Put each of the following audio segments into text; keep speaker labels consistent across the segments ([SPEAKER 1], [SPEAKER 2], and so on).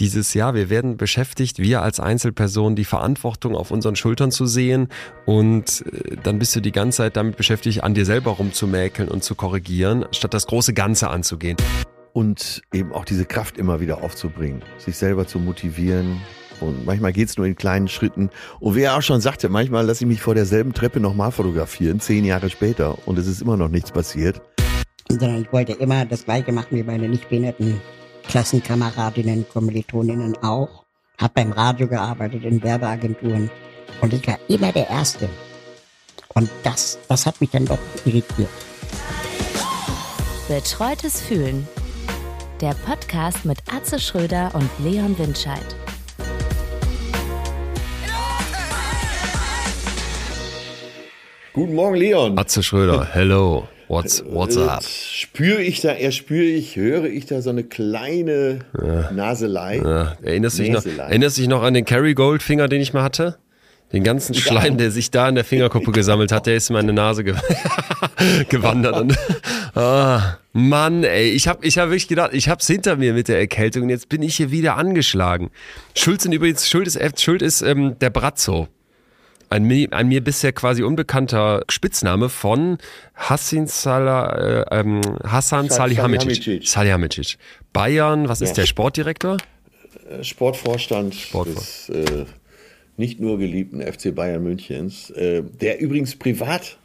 [SPEAKER 1] dieses Jahr, wir werden beschäftigt, wir als Einzelperson die Verantwortung auf unseren Schultern zu sehen und äh, dann bist du die ganze Zeit damit beschäftigt, an dir selber rumzumäkeln und zu korrigieren, statt das große Ganze anzugehen.
[SPEAKER 2] Und eben auch diese Kraft immer wieder aufzubringen, sich selber zu motivieren, und manchmal geht's nur in kleinen Schritten. Und wer auch schon sagte, manchmal lasse ich mich vor derselben Treppe nochmal fotografieren, zehn Jahre später, und es ist immer noch nichts passiert.
[SPEAKER 3] Sondern ich wollte immer das Gleiche machen wie meine nicht behinderten Klassenkameradinnen, Kommilitoninnen auch. Hab beim Radio gearbeitet, in Werbeagenturen. Und ich war immer der Erste. Und das, das hat mich dann doch irritiert.
[SPEAKER 4] Betreutes Fühlen. Der Podcast mit Atze Schröder und Leon Windscheid.
[SPEAKER 2] Guten Morgen, Leon.
[SPEAKER 1] Atze Schröder, hello. What's, what's
[SPEAKER 2] Äh,
[SPEAKER 1] up?
[SPEAKER 2] Spüre ich da, er spüre ich, höre ich da so eine kleine Naselei.
[SPEAKER 1] Ja, erinnerst, du dich noch, erinnerst du dich noch an den Kerry Gold Finger, den ich mal hatte? Den ganzen Schleim, der sich da in der Fingerkuppe gesammelt hat, der ist in meine Nase ge gewandert. Und, ah, Mann, ey, ich habe ich hab wirklich gedacht, ich hab's hinter mir mit der Erkältung und jetzt bin ich hier wieder angeschlagen. Schuld sind übrigens, Schuld ist, Schuld ist ähm, der Brazzo. Ein, ein mir bisher quasi unbekannter Spitzname von Hassan, Salah, äh, ähm, Hassan
[SPEAKER 2] Sa-
[SPEAKER 1] Salihamidzic.
[SPEAKER 2] Salihamidzic.
[SPEAKER 1] Bayern, was ist
[SPEAKER 2] Ja.
[SPEAKER 1] der Sportdirektor?
[SPEAKER 2] Äh, Sportvorstand
[SPEAKER 1] Sportvor-
[SPEAKER 2] des äh, nicht nur geliebten FC Bayern Münchens, äh, der übrigens privat.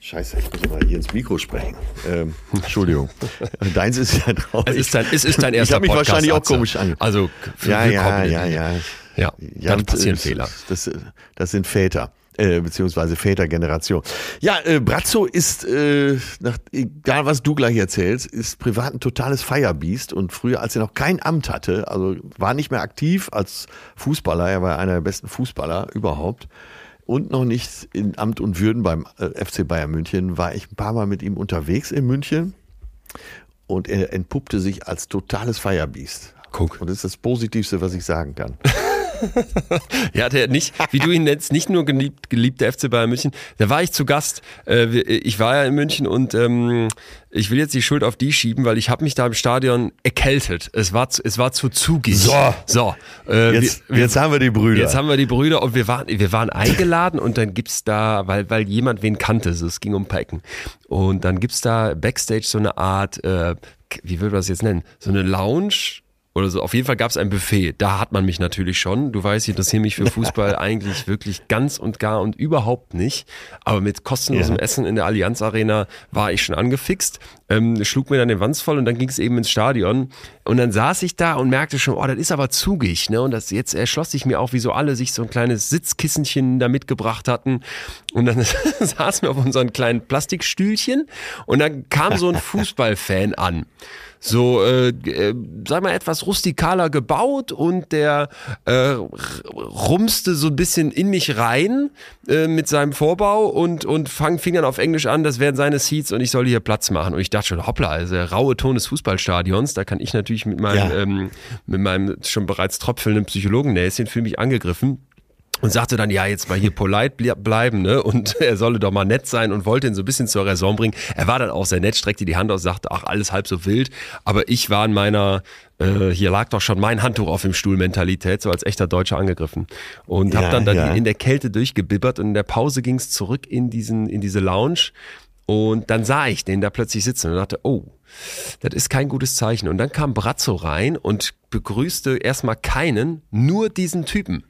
[SPEAKER 2] Scheiße, ich muss mal hier ins Mikro sprechen. Ähm, Entschuldigung. Deins ist ja drauf.
[SPEAKER 1] Es ist dein, es ist dein
[SPEAKER 2] ich
[SPEAKER 1] erster
[SPEAKER 2] habe mich
[SPEAKER 1] Podcast,
[SPEAKER 2] wahrscheinlich auch komisch an.
[SPEAKER 1] Also,
[SPEAKER 2] ja, ja,
[SPEAKER 1] willkommen.
[SPEAKER 2] ja, ja.
[SPEAKER 1] Ja, dann passieren
[SPEAKER 2] äh,
[SPEAKER 1] Fehler.
[SPEAKER 2] Das, das sind Väter. Äh, beziehungsweise Vätergeneration. Ja, äh, Brazzo ist, äh, nach, egal was du gleich erzählst, ist privat ein totales Feierbiest und früher, als er noch kein Amt hatte, also war nicht mehr aktiv als Fußballer, er war einer der besten Fußballer überhaupt und noch nicht in Amt und Würden beim äh, FC Bayern München, war ich ein paar Mal mit ihm unterwegs in München und er entpuppte sich als totales Feierbiest.
[SPEAKER 1] Guck.
[SPEAKER 2] Und das ist das Positivste, was ich sagen kann.
[SPEAKER 1] Ja, der nicht, wie du ihn nennst, nicht nur geliebt, geliebt der FC Bayern München. Da war ich zu Gast. Äh, wir- Ich war ja in München und ähm, ich will jetzt die Schuld auf die schieben, weil ich habe mich da im Stadion erkältet. Es war, zu- es war zu zugig.
[SPEAKER 2] So.
[SPEAKER 1] so. Äh,
[SPEAKER 2] Jetzt,
[SPEAKER 1] wir, wir,
[SPEAKER 2] jetzt haben wir die Brüder.
[SPEAKER 1] Jetzt haben wir die Brüder und wir waren, wir waren eingeladen und dann gibt's da, weil, weil jemand wen kannte, so, es ging um Packen. Und dann gibt's da Backstage so eine Art, äh, wie würde man das jetzt nennen? So eine Lounge oder so. Auf jeden Fall gab's ein Buffet. Da hat man mich natürlich schon. Du weißt, ich interessiere mich für Fußball eigentlich wirklich ganz und gar und überhaupt nicht. Aber mit kostenlosem
[SPEAKER 2] Ja.
[SPEAKER 1] Essen in der Allianz Arena war ich schon angefixt. Ähm, schlug mir dann den Wanz voll und dann ging's eben ins Stadion. Und dann saß ich da und merkte schon, oh, das ist aber zugig. Ne? Und das jetzt erschloss sich mir auch, wie so alle sich so ein kleines Sitzkissenchen da mitgebracht hatten. Und dann saßen wir auf unseren kleinen Plastikstühlchen und dann kam so ein Fußballfan an so, äh, äh, sag mal, etwas rustikaler gebaut und der äh, rumste so ein bisschen in mich rein äh, mit seinem Vorbau und, und fang, fing dann auf Englisch an, das wären seine Seats und ich soll hier Platz machen. Und ich dachte schon, hoppla, also der raue Ton des Fußballstadions, da kann ich natürlich mit meinem,
[SPEAKER 2] Ja.
[SPEAKER 1] ähm, mit meinem schon bereits tropfelnden Psychologennäschen für mich angegriffen und sagte dann, ja, jetzt mal hier polite ble- bleiben, ne? Und er solle doch mal nett sein und wollte ihn so ein bisschen zur Raison bringen. Er war dann auch sehr nett, streckte die Hand aus, sagte, ach, alles halb so wild. Aber ich war in meiner, äh, hier lag doch schon mein Handtuch auf dem Stuhl Mentalität, so als echter Deutscher angegriffen. Und hab
[SPEAKER 2] Ja,
[SPEAKER 1] dann da
[SPEAKER 2] ja.
[SPEAKER 1] in der Kälte durchgebibbert und in der Pause ging's zurück in diesen, in diese Lounge. Und dann sah ich den da plötzlich sitzen und dachte, oh, das ist kein gutes Zeichen. Und dann kam Brazzo rein und begrüßte erstmal keinen, nur diesen Typen.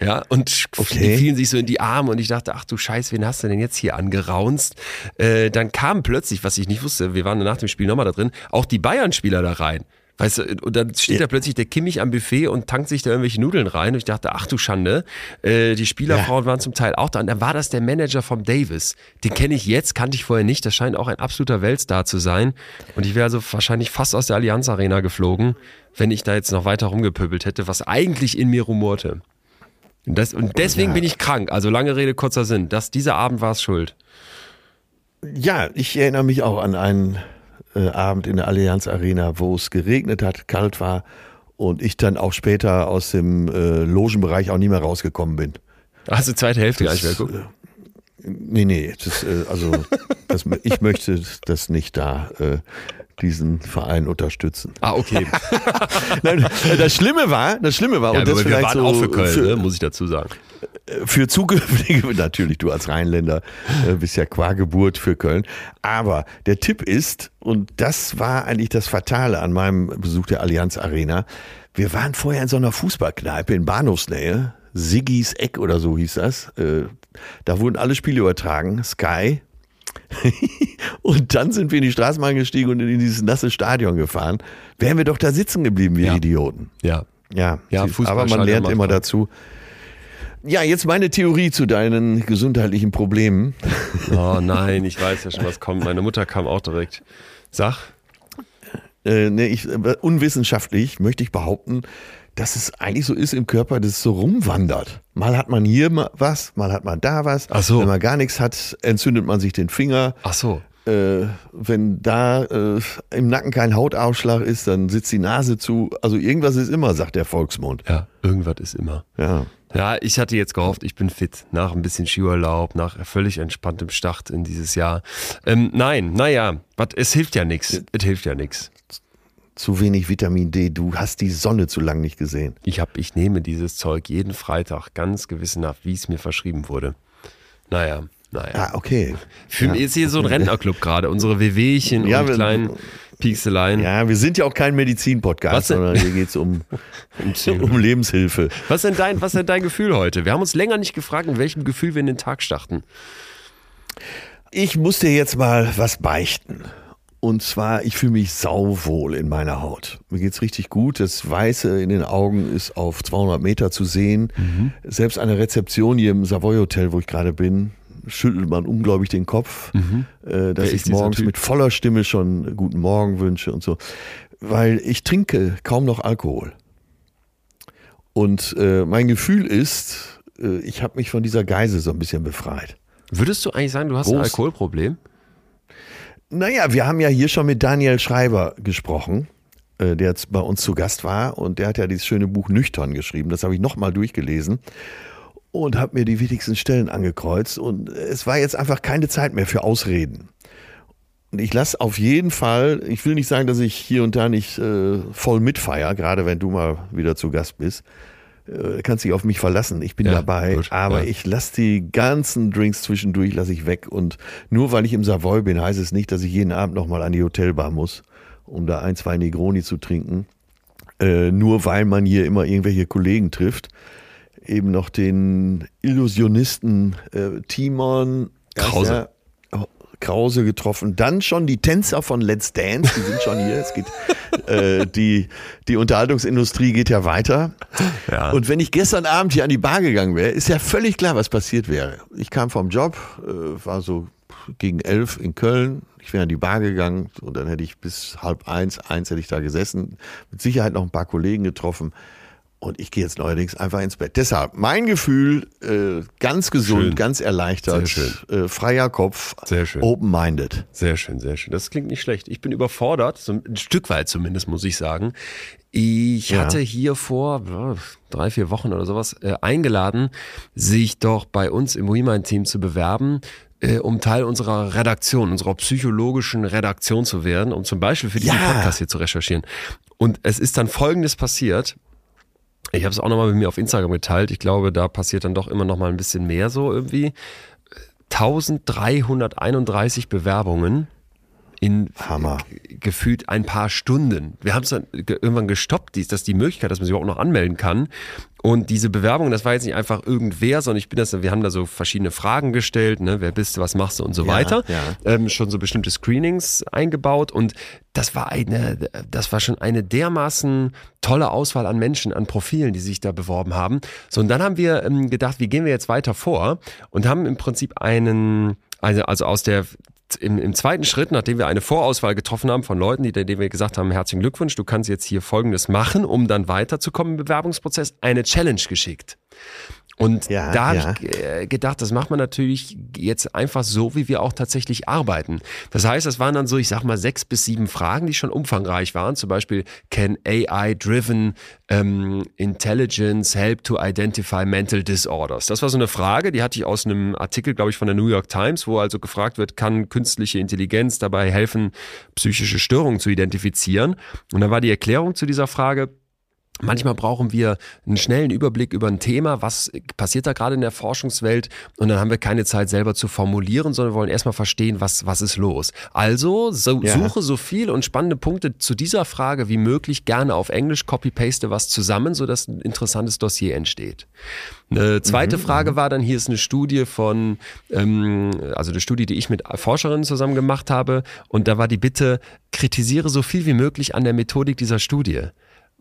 [SPEAKER 1] Ja, und
[SPEAKER 2] Okay.
[SPEAKER 1] die fielen sich so in die Arme und ich dachte, ach du Scheiß, wen hast du denn jetzt hier angeraunzt? Äh, dann kam plötzlich, was ich nicht wusste, wir waren nach dem Spiel nochmal da drin, auch die Bayern-Spieler da rein. Weißt du, und dann steht da plötzlich der Kimmich am Buffet und tankt sich da irgendwelche Nudeln rein. Und ich dachte, ach du Schande, äh, die Spielerfrauen waren zum Teil auch da. Und dann war das der Manager vom Davis. Den kenne ich jetzt, kannte ich vorher nicht. Das scheint auch ein absoluter Weltstar zu sein. Und ich wäre also wahrscheinlich fast aus der Allianz Arena geflogen, wenn ich da jetzt noch weiter rumgepöbelt hätte, was eigentlich in mir rumorte. Und, das, und deswegen bin ich krank. Also lange Rede, kurzer Sinn. Das, dieser Abend war es schuld.
[SPEAKER 2] Ja, ich erinnere mich auch an einen äh, Abend in der Allianz Arena, wo es geregnet hat, kalt war und ich dann auch später aus dem äh, Logenbereich auch nie mehr rausgekommen bin.
[SPEAKER 1] Hast du zweite Hälfte gar nicht mehr
[SPEAKER 2] Das,
[SPEAKER 1] geguckt?
[SPEAKER 2] äh, Nee, nee, das, äh, also das, ich möchte das nicht da, äh, diesen Verein unterstützen.
[SPEAKER 1] Ah, okay.
[SPEAKER 2] Nein, das Schlimme war, das Schlimme war,
[SPEAKER 1] Ja,
[SPEAKER 2] und das
[SPEAKER 1] wir
[SPEAKER 2] vielleicht
[SPEAKER 1] waren
[SPEAKER 2] so
[SPEAKER 1] auch für Köln,
[SPEAKER 2] für,
[SPEAKER 1] ne, muss ich dazu sagen.
[SPEAKER 2] für zukünftige, natürlich du als Rheinländer äh, bist ja qua Geburt für Köln. Aber der Tipp ist, und das war eigentlich das Fatale an meinem Besuch der Allianz Arena, wir waren vorher in so einer Fußballkneipe in Bahnhofsnähe, Siggis Eck oder so hieß das. Äh, da wurden alle Spiele übertragen, Sky. und dann sind wir in die Straßenbahn gestiegen und in dieses nasse Stadion gefahren. Wären wir doch da sitzen geblieben, wir
[SPEAKER 1] Ja.
[SPEAKER 2] Idioten.
[SPEAKER 1] Ja.
[SPEAKER 2] Ja,
[SPEAKER 1] Ja, Fußball
[SPEAKER 2] aber man lernt immer dazu. Ja, jetzt meine Theorie zu deinen gesundheitlichen Problemen.
[SPEAKER 1] Oh nein, ich weiß ja schon, was kommt. Meine Mutter kam auch direkt. Sag.
[SPEAKER 2] Äh, nee, ich, äh, unwissenschaftlich möchte ich behaupten, dass es eigentlich so ist im Körper, dass es so rumwandert. Mal hat man hier was, mal hat man da was.
[SPEAKER 1] Ach so.
[SPEAKER 2] Wenn man gar nichts hat, entzündet man sich den Finger.
[SPEAKER 1] Ach so.
[SPEAKER 2] Äh, wenn da äh, im Nacken kein Hautausschlag ist, dann sitzt die Nase zu. Also irgendwas ist immer, sagt der Volksmund.
[SPEAKER 1] Ja, irgendwas ist immer.
[SPEAKER 2] Ja.
[SPEAKER 1] Ja, ich hatte jetzt gehofft, ich bin fit. Nach ein bisschen Skiurlaub, nach völlig entspanntem Start in dieses Jahr. Ähm, nein, naja, es hilft ja nichts. Es hilft ja nichts.
[SPEAKER 2] Zu wenig Vitamin D. Du hast die Sonne zu lang nicht gesehen.
[SPEAKER 1] Ich, hab, ich nehme dieses Zeug jeden Freitag ganz gewissenhaft, wie es mir verschrieben wurde. Naja, naja.
[SPEAKER 2] Ah, okay.
[SPEAKER 1] Für mich ist hier so ein Rentnerclub gerade. Unsere Wehwehchen
[SPEAKER 2] Ja,
[SPEAKER 1] und
[SPEAKER 2] wir-
[SPEAKER 1] kleinen Piekseleien.
[SPEAKER 2] Ja, wir sind ja auch kein Medizin-Podcast, sondern hier geht's um, um Lebenshilfe.
[SPEAKER 1] Was ist, denn dein, was ist denn dein Gefühl heute? Wir haben uns länger nicht gefragt, in welchem Gefühl wir in den Tag starten.
[SPEAKER 2] Ich muss dir jetzt mal was beichten. Und zwar, ich fühle mich sauwohl in meiner Haut. Mir geht's richtig gut. Das Weiße in den Augen ist auf 200 Meter zu sehen. Selbst an der Rezeption hier im Savoy Hotel, wo ich gerade bin, schüttelt man unglaublich den Kopf, äh,
[SPEAKER 1] Wer
[SPEAKER 2] dass
[SPEAKER 1] ist
[SPEAKER 2] ich morgens mit voller Stimme schon guten Morgen wünsche und so. Weil ich trinke kaum noch Alkohol. Und äh, mein Gefühl ist, äh, ich habe mich von dieser Geise so ein bisschen befreit.
[SPEAKER 1] Würdest du eigentlich sagen, du hast ein
[SPEAKER 2] Groß.
[SPEAKER 1] Alkoholproblem?
[SPEAKER 2] Naja, wir haben ja hier schon mit Daniel Schreiber gesprochen, äh, der jetzt bei uns zu Gast war und der hat ja dieses schöne Buch Nüchtern geschrieben. Das habe ich nochmal durchgelesen und habe mir die wichtigsten Stellen angekreuzt und es war jetzt einfach keine Zeit mehr für Ausreden. Und ich lasse auf jeden Fall, ich will nicht sagen, dass ich hier und da nicht äh, voll mitfeier, gerade wenn du mal wieder zu Gast bist. Äh, kannst dich auf mich verlassen, ich bin
[SPEAKER 1] Ja,
[SPEAKER 2] dabei,
[SPEAKER 1] gut,
[SPEAKER 2] aber
[SPEAKER 1] ja.
[SPEAKER 2] ich lasse die ganzen Drinks zwischendurch lasse ich weg und nur weil ich im Savoy bin, heißt es nicht, dass ich jeden Abend nochmal an die Hotelbar muss, um da ein, zwei Negroni zu trinken. Äh, nur weil man hier immer irgendwelche Kollegen trifft. Eben noch den Illusionisten äh, Timon
[SPEAKER 1] Krause.
[SPEAKER 2] Krause getroffen. Dann schon die Tänzer von Let's Dance, die sind schon hier. Es geht, äh, die, die Unterhaltungsindustrie geht ja weiter.
[SPEAKER 1] Ja.
[SPEAKER 2] Und wenn ich gestern Abend hier an die Bar gegangen wäre, ist ja völlig klar, was passiert wäre. Ich kam vom Job, äh, war so gegen elf in Köln. Ich wäre an die Bar gegangen und dann hätte ich bis halb eins, eins hätte ich da gesessen. Mit Sicherheit noch ein paar Kollegen getroffen. Und ich gehe jetzt neuerdings einfach ins Bett. Deshalb mein Gefühl, äh, ganz gesund,
[SPEAKER 1] Schön.
[SPEAKER 2] ganz erleichtert,
[SPEAKER 1] Sehr
[SPEAKER 2] äh, freier Kopf,
[SPEAKER 1] Sehr schön.
[SPEAKER 2] open-minded.
[SPEAKER 1] Sehr schön, sehr schön. Das klingt nicht schlecht. Ich bin überfordert, so ein Stück weit zumindest, muss ich sagen. Ich
[SPEAKER 2] Ja.
[SPEAKER 1] hatte hier vor drei, vier Wochen oder sowas äh, eingeladen, sich doch bei uns im WeMind-Team zu bewerben, äh, um Teil unserer Redaktion, unserer psychologischen Redaktion zu werden, um zum Beispiel für diesen
[SPEAKER 2] Ja.
[SPEAKER 1] Podcast hier zu recherchieren. Und es ist dann Folgendes passiert. Ich habe es auch nochmal mit mir auf Instagram geteilt. Ich glaube, da passiert dann doch immer noch mal ein bisschen mehr so irgendwie. 1331 Bewerbungen in
[SPEAKER 2] Hammer.
[SPEAKER 1] gefühlt ein paar Stunden. Wir haben es dann ge- irgendwann gestoppt, dass die Möglichkeit, dass man sich überhaupt noch anmelden kann. Und diese Bewerbung, das war jetzt nicht einfach irgendwer, sondern ich bin das, wir haben da so verschiedene Fragen gestellt, ne, wer bist du, was machst du und so
[SPEAKER 2] Ja,
[SPEAKER 1] weiter.
[SPEAKER 2] ja.
[SPEAKER 1] Ähm, schon so bestimmte Screenings eingebaut und das war eine, das war schon eine dermaßen tolle Auswahl an Menschen, an Profilen, die sich da beworben haben. So, und dann haben wir ähm, gedacht, wie gehen wir jetzt weiter vor und haben im Prinzip einen, also, also aus der im, im zweiten Schritt, nachdem wir eine Vorauswahl getroffen haben von Leuten, die, denen wir gesagt haben, herzlichen Glückwunsch, du kannst jetzt hier Folgendes machen, um dann weiterzukommen im Bewerbungsprozess, eine Challenge geschickt. Und
[SPEAKER 2] Ja,
[SPEAKER 1] da habe
[SPEAKER 2] ja.
[SPEAKER 1] ich äh, gedacht, das macht man natürlich jetzt einfach so, wie wir auch tatsächlich arbeiten. Das heißt, das waren dann so, ich sag mal, sechs bis sieben Fragen, die schon umfangreich waren. Zum Beispiel, can AI-driven ähm, intelligence help to identify mental disorders? Das war so eine Frage, die hatte ich aus einem Artikel, glaube ich, von der New York Times, wo also gefragt wird, kann künstliche Intelligenz dabei helfen, psychische Störungen zu identifizieren? Und dann war die Erklärung zu dieser Frage, Manchmal brauchen wir einen schnellen Überblick über ein Thema, was passiert da gerade in der Forschungswelt und dann haben wir keine Zeit selber zu formulieren, sondern wollen erstmal verstehen, was, was ist los. Also so,
[SPEAKER 2] Ja.
[SPEAKER 1] suche so viel und spannende Punkte zu dieser Frage wie möglich gerne auf Englisch, copy-paste was zusammen, sodass ein interessantes Dossier entsteht. Eine zweite Frage war dann, hier ist eine Studie von, ähm, also eine Studie, die ich mit Forscherinnen zusammen gemacht habe und da war die Bitte, kritisiere so viel wie möglich an der Methodik dieser Studie.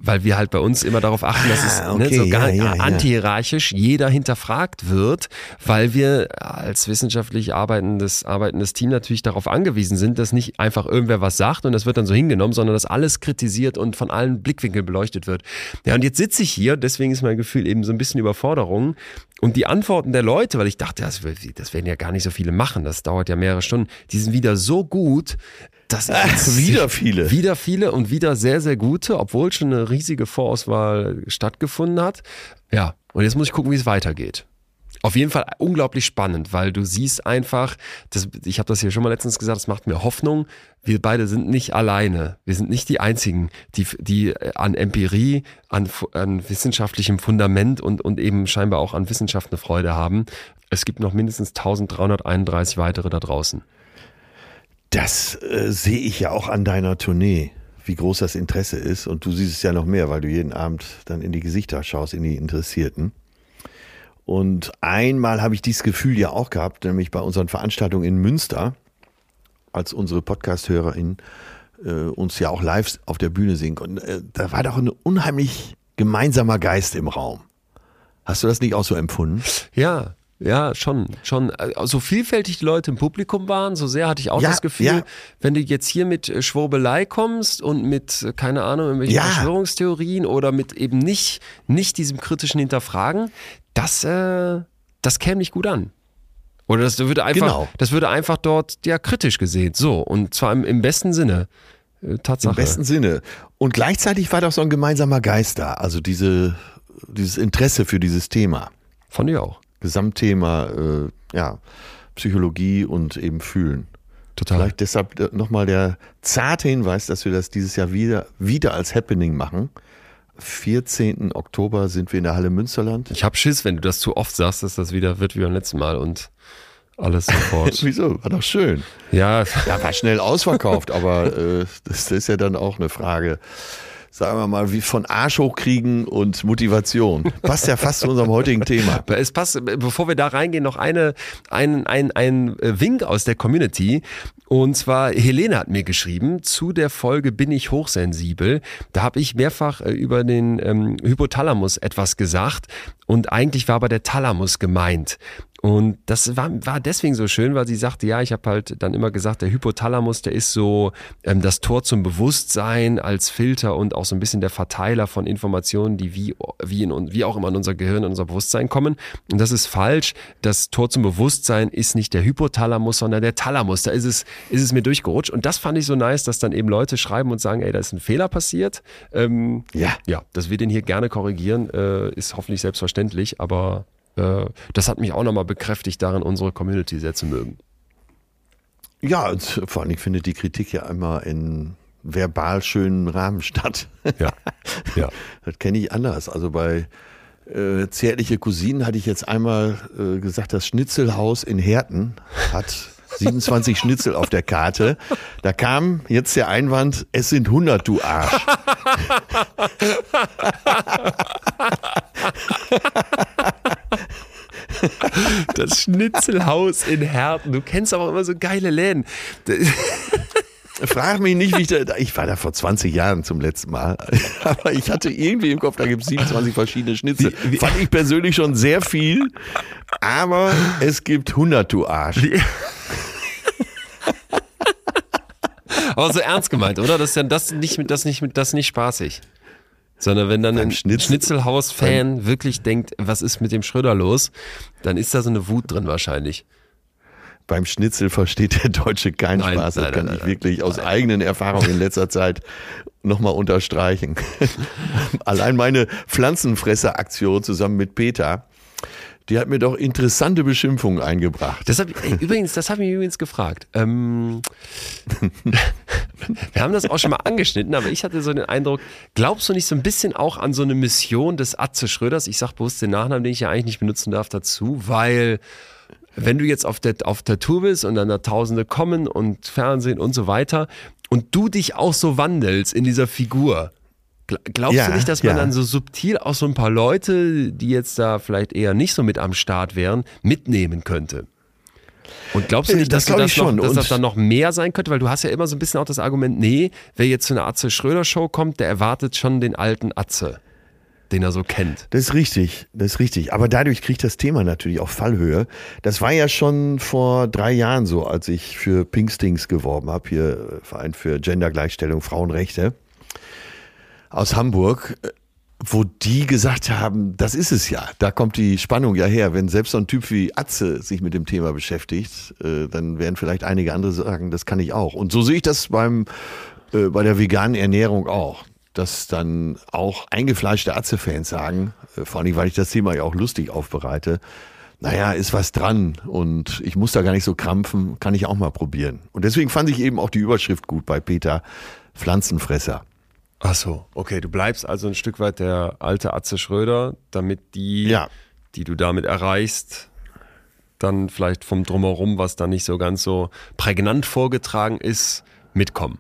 [SPEAKER 1] Weil wir halt bei uns immer darauf achten, dass es
[SPEAKER 2] Ah,
[SPEAKER 1] ne,
[SPEAKER 2] okay,
[SPEAKER 1] so gar
[SPEAKER 2] ja, ja, ja.
[SPEAKER 1] antihierarchisch jeder hinterfragt wird, weil wir als wissenschaftlich arbeitendes, arbeitendes Team natürlich darauf angewiesen sind, dass nicht einfach irgendwer was sagt und das wird dann so hingenommen, sondern dass alles kritisiert und von allen Blickwinkeln beleuchtet wird. Ja, und jetzt sitze ich hier, deswegen ist mein Gefühl eben so ein bisschen Überforderung. Und die Antworten der Leute, weil ich dachte, das, das werden ja gar nicht so viele machen, das dauert ja mehrere Stunden, die sind wieder so gut, ich jetzt
[SPEAKER 2] wieder viele.
[SPEAKER 1] wieder viele und wieder sehr, sehr gute, obwohl schon eine riesige Vorauswahl stattgefunden hat. Ja, und jetzt muss ich gucken, wie es weitergeht. Auf jeden Fall unglaublich spannend, weil du siehst einfach, das, ich habe das hier schon mal letztens gesagt, das macht mir Hoffnung. Wir beide sind nicht alleine. Wir sind nicht die Einzigen, die, die an Empirie, an, an wissenschaftlichem Fundament und, und eben scheinbar auch an Wissenschaft eine Freude haben. Es gibt noch mindestens 1331 weitere da draußen.
[SPEAKER 2] Das äh, sehe ich ja auch an deiner Tournee, wie groß das Interesse ist. Und du siehst es ja noch mehr, weil du jeden Abend dann in die Gesichter schaust, in die Interessierten. Und einmal habe ich dieses Gefühl ja auch gehabt, nämlich bei unseren Veranstaltungen in Münster, als unsere Podcast-HörerInnen äh, uns ja auch live auf der Bühne singen konnten. Äh, da war doch ein unheimlich gemeinsamer Geist im Raum. Hast du das nicht auch so empfunden?
[SPEAKER 1] Ja, ja, schon, schon. Also, So vielfältig die Leute im Publikum waren, so sehr hatte ich auch
[SPEAKER 2] Ja,
[SPEAKER 1] das Gefühl,
[SPEAKER 2] ja.
[SPEAKER 1] wenn du jetzt hier mit äh, Schwurbelei kommst und mit, äh, keine Ahnung, irgendwelchen
[SPEAKER 2] Ja.
[SPEAKER 1] Verschwörungstheorien oder mit eben nicht, nicht diesem kritischen Hinterfragen, das, äh, das käme nicht gut an. Oder das würde einfach,
[SPEAKER 2] Genau.
[SPEAKER 1] das würde einfach dort ja kritisch gesehen. So, und zwar im, im besten Sinne. Äh, Tatsache.
[SPEAKER 2] Im besten Sinne. Und gleichzeitig war doch so ein gemeinsamer Geist da, also diese, dieses Interesse für dieses Thema.
[SPEAKER 1] Fand ich auch.
[SPEAKER 2] Gesamtthema, äh, ja, Psychologie und eben Fühlen.
[SPEAKER 1] Total.
[SPEAKER 2] Vielleicht deshalb nochmal der zarte Hinweis, dass wir das dieses Jahr wieder, wieder als Happening machen. 14. Oktober sind wir in der Halle Münsterland.
[SPEAKER 1] Ich hab Schiss, wenn du das zu oft sagst, dass das wieder wird wie beim letzten Mal und alles sofort.
[SPEAKER 2] Wieso? War doch schön.
[SPEAKER 1] ja,
[SPEAKER 2] Ja, war schnell ausverkauft, aber äh, das ist ja dann auch eine Frage, sagen wir mal, wie von Arsch hochkriegen und Motivation. Passt ja fast zu unserem heutigen Thema.
[SPEAKER 1] Es passt, bevor wir da reingehen, noch eine, ein, ein, ein Wink aus der Community. Und zwar, Helene hat mir geschrieben, zu der Folge Bin ich hochsensibel. Da habe ich mehrfach äh, über den ähm, Hypothalamus etwas gesagt. Und eigentlich war aber der Thalamus gemeint. Und das war, war deswegen so schön, weil sie sagte, ja, ich habe halt dann immer gesagt, der Hypothalamus, der ist so ähm, das Tor zum Bewusstsein als Filter und auch so ein bisschen der Verteiler von Informationen, die wie, wie, in, wie auch immer in unser Gehirn, in unser Bewusstsein kommen. Und das ist falsch. Das Tor zum Bewusstsein ist nicht der Hypothalamus, sondern der Thalamus. Da ist es, ist es mir durchgerutscht. Und das fand ich so nice, dass dann eben Leute schreiben und sagen, ey, da ist ein Fehler passiert. Ähm,
[SPEAKER 2] Ja.
[SPEAKER 1] ja, dass wir den hier gerne korrigieren, äh, ist hoffentlich selbstverständlich, aber äh, das hat mich auch nochmal bekräftigt darin, unsere Community sehr zu mögen.
[SPEAKER 2] Ja, vor allem findet die Kritik ja immer in verbal schönen Rahmen statt.
[SPEAKER 1] Ja, ja.
[SPEAKER 2] Das kenne ich anders. Also bei äh, zärtliche Cousinen hatte ich jetzt einmal äh, gesagt, das Schnitzelhaus in Herten hat 27 Schnitzel auf der Karte. Da kam jetzt der Einwand, es sind 100, du Arsch.
[SPEAKER 1] Das Schnitzelhaus in Herten. Du kennst aber immer so geile Läden.
[SPEAKER 2] Frag mich nicht, wie ich da, ich war da vor 20 Jahren zum letzten Mal, aber ich hatte irgendwie im Kopf, da gibt es 27 verschiedene Schnitzel.
[SPEAKER 1] Wie- wie-
[SPEAKER 2] Fand ich persönlich schon sehr viel, aber es gibt 100, du Arsch.
[SPEAKER 1] Aber so ernst gemeint, oder? Das ist ja das nicht, mit- das nicht, mit- das nicht spaßig. Sondern wenn dann ein
[SPEAKER 2] Schnitzel-
[SPEAKER 1] Schnitzelhaus-Fan wirklich denkt, was ist mit dem Schröder los, dann ist da so eine Wut drin wahrscheinlich.
[SPEAKER 2] Beim Schnitzel versteht der Deutsche keinen
[SPEAKER 1] Nein,
[SPEAKER 2] Spaß. Das
[SPEAKER 1] nein,
[SPEAKER 2] kann
[SPEAKER 1] nein,
[SPEAKER 2] ich wirklich aus eigenen Erfahrungen in letzter Zeit nochmal unterstreichen. Allein meine Pflanzenfresser-Aktion zusammen mit Peter, die hat mir doch interessante Beschimpfungen eingebracht.
[SPEAKER 1] Das hab, ey, übrigens, das habe ich übrigens gefragt. Ähm, wir haben das auch schon mal angeschnitten, aber ich hatte so den Eindruck, glaubst du nicht so ein bisschen auch an so eine Mission des Atze Schröders? Ich sage bewusst den Nachnamen, den ich ja eigentlich nicht benutzen darf, dazu, weil wenn du jetzt auf der, auf der Tour bist und dann da Tausende kommen und Fernsehen und so weiter und du dich auch so wandelst in dieser Figur, gl- glaubst
[SPEAKER 2] Ja,
[SPEAKER 1] du nicht, dass man
[SPEAKER 2] ja.
[SPEAKER 1] dann so subtil auch so ein paar Leute, die jetzt da vielleicht eher nicht so mit am Start wären, mitnehmen könnte? Und glaubst du
[SPEAKER 2] Äh,
[SPEAKER 1] nicht,
[SPEAKER 2] das
[SPEAKER 1] dass, das,
[SPEAKER 2] ich
[SPEAKER 1] noch, dass das dann noch mehr sein könnte? Weil du hast ja immer so ein bisschen auch das Argument, nee, wer jetzt zu einer Atze Schröder-Show kommt, der erwartet schon den alten Atze, den er so kennt.
[SPEAKER 2] Das ist richtig, das ist richtig. Aber dadurch kriegt das Thema natürlich auch Fallhöhe. Das war ja schon vor drei Jahren so, als ich für Pinkstings geworben habe, hier äh, Verein für Gendergleichstellung, Frauenrechte aus Hamburg, äh, wo die gesagt haben, das ist es ja. Da kommt die Spannung ja her. Wenn selbst so ein Typ wie Atze sich mit dem Thema beschäftigt, äh, dann werden vielleicht einige andere sagen, das kann ich auch. Und so sehe ich das beim, bei der veganen Ernährung auch. Dass dann auch eingefleischte Atze-Fans sagen, äh, vor allem, weil ich das Thema ja auch lustig aufbereite, naja, ist was dran und ich muss da gar nicht so krampfen, kann ich auch mal probieren. Und deswegen fand ich eben auch die Überschrift gut bei Peter, Pflanzenfresser.
[SPEAKER 1] Ach so, okay, du bleibst also ein Stück weit der alte Atze Schröder, damit die,
[SPEAKER 2] Ja.
[SPEAKER 1] die du damit erreichst, dann vielleicht vom Drumherum, was da nicht so ganz so prägnant vorgetragen ist, mitkommen.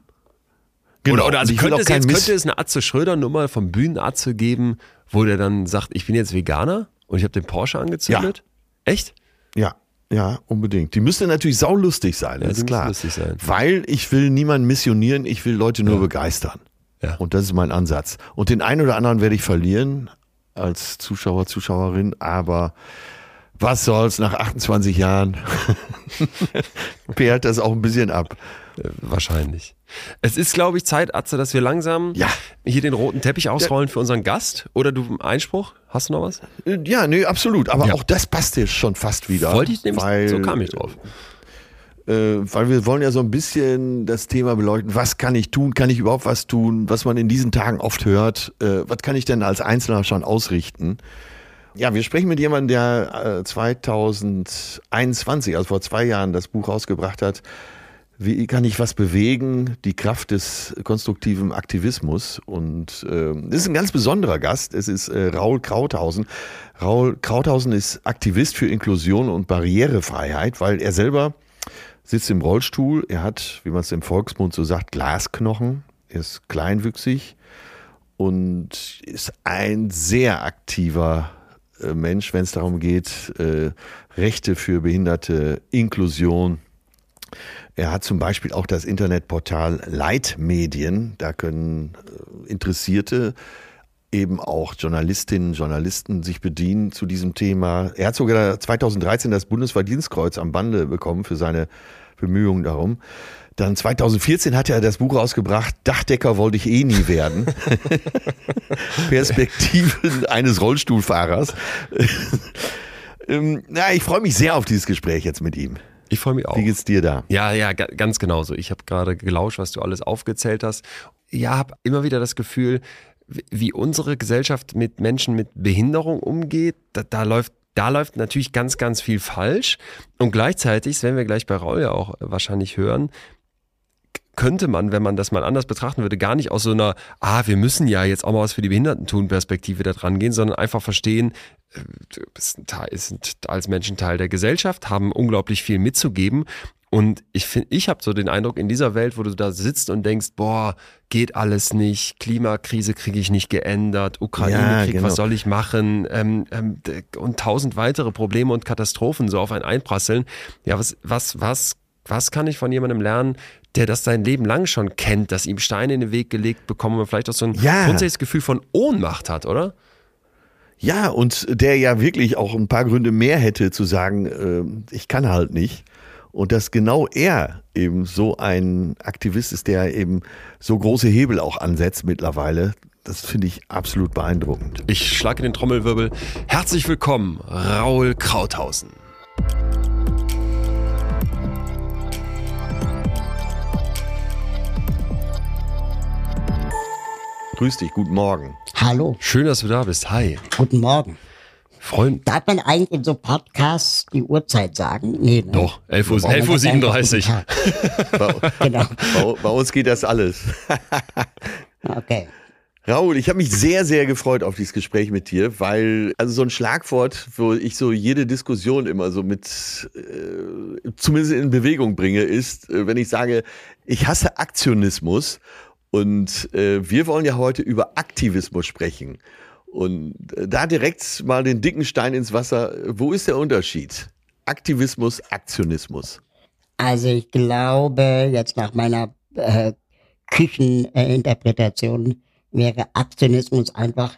[SPEAKER 1] Oder, oder also
[SPEAKER 2] will
[SPEAKER 1] könnte es, jetzt, könnte es eine Atze Schröder Nummer vom Bühnenatze geben, wo der dann sagt, ich bin jetzt Veganer und ich habe den Porsche angezündet? Echt?
[SPEAKER 2] Ja, ja, unbedingt. Die müsste natürlich saulustig sein,
[SPEAKER 1] Ja,
[SPEAKER 2] ist klar.
[SPEAKER 1] sein.
[SPEAKER 2] Weil ich will niemanden missionieren, ich will Leute nur begeistern.
[SPEAKER 1] Ja.
[SPEAKER 2] Und das ist mein Ansatz. Und den einen oder anderen werde ich verlieren als Zuschauer, Zuschauerin, aber was soll's nach 28 Jahren? Perlt das auch ein bisschen ab.
[SPEAKER 1] Äh, Wahrscheinlich. Es ist, glaube ich, Zeit, Atze, dass wir langsam
[SPEAKER 2] Ja.
[SPEAKER 1] hier den roten Teppich ausrollen für unseren Gast. Oder du Einspruch? Hast du noch was?
[SPEAKER 2] Äh, Ja, nee, absolut. Aber
[SPEAKER 1] Ja.
[SPEAKER 2] auch das passt jetzt schon fast wieder.
[SPEAKER 1] Wollte ich nämlich,
[SPEAKER 2] weil,
[SPEAKER 1] so kam ich drauf.
[SPEAKER 2] äh, weil wir wollen ja so ein bisschen das Thema beleuchten, was kann ich tun, kann ich überhaupt was tun, was man in diesen Tagen oft hört, äh, was kann ich denn als Einzelner schon ausrichten? Ja, wir sprechen mit jemandem, der äh, 2021, also vor zwei Jahren, das Buch rausgebracht hat, wie kann ich was bewegen? Die Kraft des konstruktiven Aktivismus. Und äh, das ist ein ganz besonderer Gast. Es ist äh, Raul Krauthausen. Raul Krauthausen ist Aktivist für Inklusion und Barrierefreiheit, weil er selber sitzt im Rollstuhl. Er hat, wie man es im Volksmund so sagt, Glasknochen. Er ist kleinwüchsig und ist ein sehr aktiver äh, Mensch, wenn es darum geht, äh, Rechte für Behinderte, Inklusion. Er hat zum Beispiel auch das Internetportal Leitmedien. Da können äh, Interessierte, eben auch Journalistinnen, Journalisten sich bedienen zu diesem Thema. Er hat sogar 2013 das Bundesverdienstkreuz am Bande bekommen für seine Bemühungen darum. Dann 2014 hat er das Buch rausgebracht, Dachdecker wollte ich eh nie werden. Perspektiven eines Rollstuhlfahrers. ähm, na, ich freue mich sehr auf dieses Gespräch jetzt mit ihm.
[SPEAKER 1] Ich freue mich auch.
[SPEAKER 2] Wie geht's dir da?
[SPEAKER 1] Ja, ja, ga- ganz genauso. Ich habe gerade gelauscht, was du alles aufgezählt hast. Ja, habe immer wieder das Gefühl, wie- wie unsere Gesellschaft mit Menschen mit Behinderung umgeht, da, da läuft da läuft natürlich ganz, ganz viel falsch. Und gleichzeitig, das werden wir gleich bei Raul ja auch wahrscheinlich hören, könnte man, wenn man das mal anders betrachten würde, gar nicht aus so einer, ah, wir müssen ja jetzt auch mal was für die Behinderten tun, Perspektive da dran gehen, sondern einfach verstehen, äh, du bist ein Teil, sind als Menschen Teil der Gesellschaft, haben unglaublich viel mitzugeben. Und ich finde, ich habe so den Eindruck, in dieser Welt, wo du da sitzt und denkst, boah, geht alles nicht, Klimakrise kriege ich nicht geändert, Ukraine-Krieg,
[SPEAKER 2] Ja, genau.
[SPEAKER 1] was soll ich machen? Ähm, ähm, und tausend weitere Probleme und Katastrophen so auf einen einprasseln. Ja, was, was, was, was kann ich von jemandem lernen, der das sein Leben lang schon kennt, dass ihm Steine in den Weg gelegt bekommen und vielleicht auch so ein
[SPEAKER 2] Ja.
[SPEAKER 1] grundsätzliches Gefühl von Ohnmacht hat, oder?
[SPEAKER 2] Ja, und der ja wirklich auch ein paar Gründe mehr hätte zu sagen, äh, ich kann halt nicht. Und dass genau er eben so ein Aktivist ist, der eben so große Hebel auch ansetzt mittlerweile, Das finde ich absolut beeindruckend.
[SPEAKER 1] Ich schlage den Trommelwirbel. Herzlich willkommen, Raul Krauthausen.
[SPEAKER 2] Grüß dich, guten Morgen.
[SPEAKER 3] Hallo,
[SPEAKER 1] Schön, dass du da bist. Hi.
[SPEAKER 3] guten Morgen.
[SPEAKER 1] Freund.
[SPEAKER 3] Darf man eigentlich in so Podcasts die Uhrzeit sagen? Nee, ne?
[SPEAKER 1] Doch, 11 Uhr,
[SPEAKER 3] Brauchen wir
[SPEAKER 1] 11 Uhr
[SPEAKER 3] das einfach
[SPEAKER 1] 37.
[SPEAKER 3] guten Tag. Genau.
[SPEAKER 2] Bei, bei uns geht das alles.
[SPEAKER 3] Okay.
[SPEAKER 2] Raul, ich habe mich sehr, sehr gefreut auf dieses Gespräch mit dir, weil also so ein Schlagwort, wo ich so jede Diskussion immer so mit äh, zumindest in Bewegung bringe, ist, äh, wenn ich sage, ich hasse Aktionismus und äh, wir wollen ja heute über Aktivismus sprechen. Und äh, da direkt mal den dicken Stein ins Wasser, wo ist der Unterschied? Aktivismus, Aktionismus.
[SPEAKER 3] Also ich glaube, jetzt nach meiner äh, Kücheninterpretation wäre Aktionismus einfach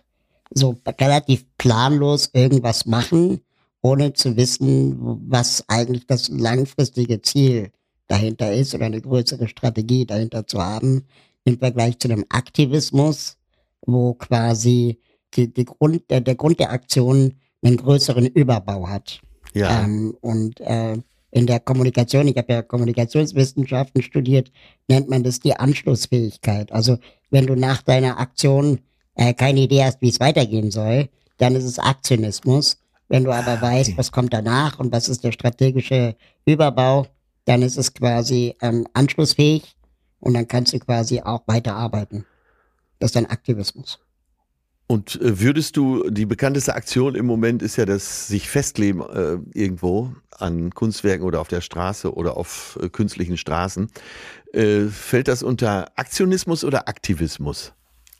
[SPEAKER 3] so relativ planlos irgendwas machen, ohne zu wissen, was eigentlich das langfristige Ziel dahinter ist oder eine größere Strategie dahinter zu haben, im Vergleich zu dem Aktivismus, wo quasi die, die Grund, der, der Grund der Aktion einen größeren Überbau hat.
[SPEAKER 2] Ja.
[SPEAKER 3] Ähm, und äh, in der Kommunikation, ich habe ja Kommunikationswissenschaften studiert, nennt man das die Anschlussfähigkeit. Also wenn du nach deiner Aktion äh, keine Idee hast, wie es weitergehen soll, dann ist es Aktionismus. Wenn du aber weißt, was kommt danach und was ist der strategische Überbau, dann ist es quasi ähm, anschlussfähig und dann kannst du quasi auch weiterarbeiten. Das ist dann Aktivismus.
[SPEAKER 2] Und äh, würdest du, die bekannteste Aktion im Moment ist ja das sich festkleben äh, irgendwo an Kunstwerken oder auf der Straße oder auf äh, künstlichen Straßen. Äh, fällt das unter Aktionismus oder Aktivismus?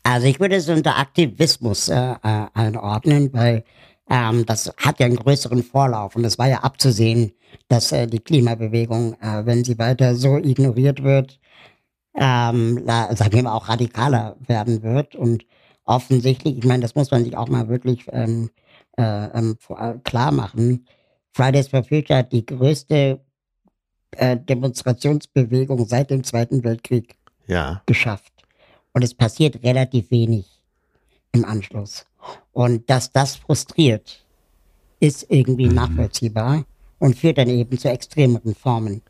[SPEAKER 3] Also ich würde es unter Aktivismus äh, äh, einordnen, weil ähm, das hat ja einen größeren Vorlauf und es war ja abzusehen, dass die Klimabewegung, wenn sie weiter so ignoriert wird, ähm, sagen wir mal auch radikaler werden wird und offensichtlich, ich meine, das muss man sich auch mal wirklich ähm, äh, ähm, äh, klar machen. Fridays for Future hat die größte äh, Demonstrationsbewegung seit dem Zweiten Weltkrieg
[SPEAKER 2] Ja.
[SPEAKER 3] geschafft. Und es passiert relativ wenig im Anschluss. Und dass das frustriert, ist irgendwie nachvollziehbar und führt dann eben zu extremeren Formen.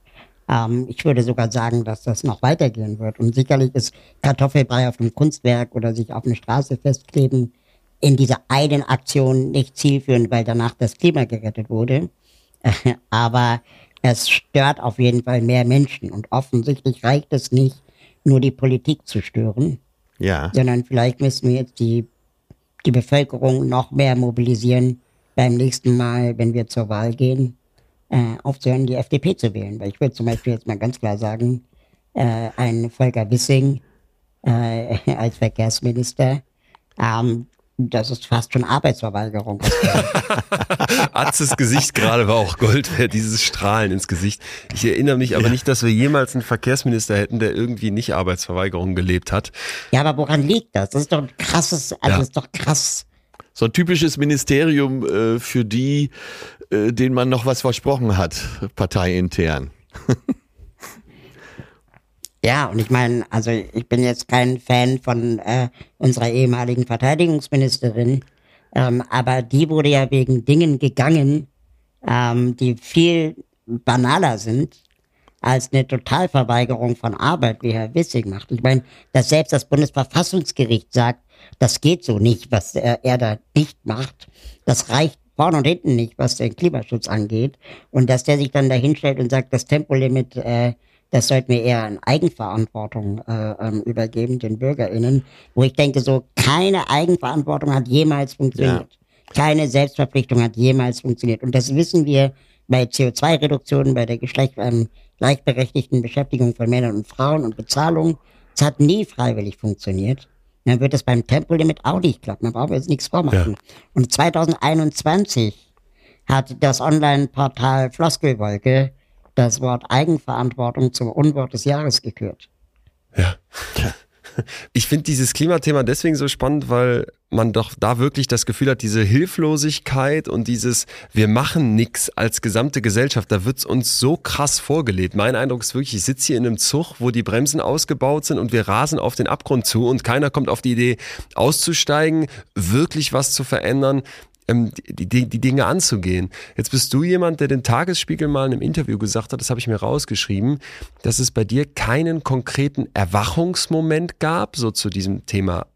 [SPEAKER 3] Ähm, ich würde sogar sagen, dass das noch weitergehen wird. Und sicherlich ist Kartoffelbrei auf einem Kunstwerk oder sich auf eine Straße festkleben in dieser einen Aktion nicht zielführend, weil danach das Klima gerettet wurde. Aber es stört auf jeden Fall mehr Menschen. Und offensichtlich reicht es nicht, nur die Politik zu stören,
[SPEAKER 2] Ja.
[SPEAKER 3] sondern vielleicht müssen wir jetzt die, die Bevölkerung noch mehr mobilisieren, beim nächsten Mal, wenn wir zur Wahl gehen, äh, aufzuhören, die FDP zu wählen. Weil ich würde zum Beispiel jetzt mal ganz klar sagen, äh, ein Volker Wissing äh, als Verkehrsminister, ähm, das ist fast schon Arbeitsverweigerung.
[SPEAKER 1] Atzes Gesicht gerade war auch Gold wert, dieses Strahlen ins Gesicht. Ich erinnere mich aber nicht, dass wir jemals einen Verkehrsminister hätten, der irgendwie nicht Arbeitsverweigerung gelebt hat.
[SPEAKER 3] ja, aber woran liegt das? Das ist doch ein krasses, also
[SPEAKER 1] Ja.
[SPEAKER 3] das ist doch krass.
[SPEAKER 2] So ein typisches Ministerium äh, für die, äh, denen man noch was versprochen hat, parteiintern.
[SPEAKER 3] Ja, und ich meine, also ich bin jetzt kein Fan von äh, unserer ehemaligen Verteidigungsministerin, ähm, aber die wurde ja wegen Dingen gegangen, ähm, die viel banaler sind als eine Totalverweigerung von Arbeit, wie Herr Wissing macht. Ich meine, dass selbst das Bundesverfassungsgericht sagt, das geht so nicht, was er, er da nicht macht. Das reicht vorne und hinten nicht, was den Klimaschutz angeht. Und dass der sich dann da hinstellt und sagt, das Tempolimit, äh, das sollten wir eher in Eigenverantwortung äh, ähm, übergeben, den BürgerInnen. Wo ich denke, so keine Eigenverantwortung hat jemals funktioniert. Keine Selbstverpflichtung hat jemals funktioniert. Und das wissen wir bei CO2-Reduktionen, bei der Geschlecht, ähm, gleichberechtigten Beschäftigung von Männern und Frauen und Bezahlung. Es hat nie freiwillig funktioniert. Dann wird es beim Tempolimit auch nicht klappen. Da brauchen wir jetzt nichts vormachen. Und 2021 hat das Online-Portal Floskelwolke das Wort Eigenverantwortung zum Unwort des Jahres gekürt.
[SPEAKER 1] Ja. Ich finde dieses Klimathema deswegen so spannend, weil man doch da wirklich das Gefühl hat, diese Hilflosigkeit und dieses Wir machen nix als gesamte Gesellschaft, da wird's uns so krass vorgelebt. Mein Eindruck ist wirklich, ich sitze hier in einem Zug, wo die Bremsen ausgebaut sind und wir rasen auf den Abgrund zu und keiner kommt auf die Idee auszusteigen, wirklich was zu verändern ähm, die, die, die Dinge anzugehen. Jetzt bist du jemand, der den Tagesspiegel mal in einem Interview gesagt hat, das habe ich mir rausgeschrieben, dass es bei dir keinen konkreten Erwachungsmoment gab, so zu diesem Thema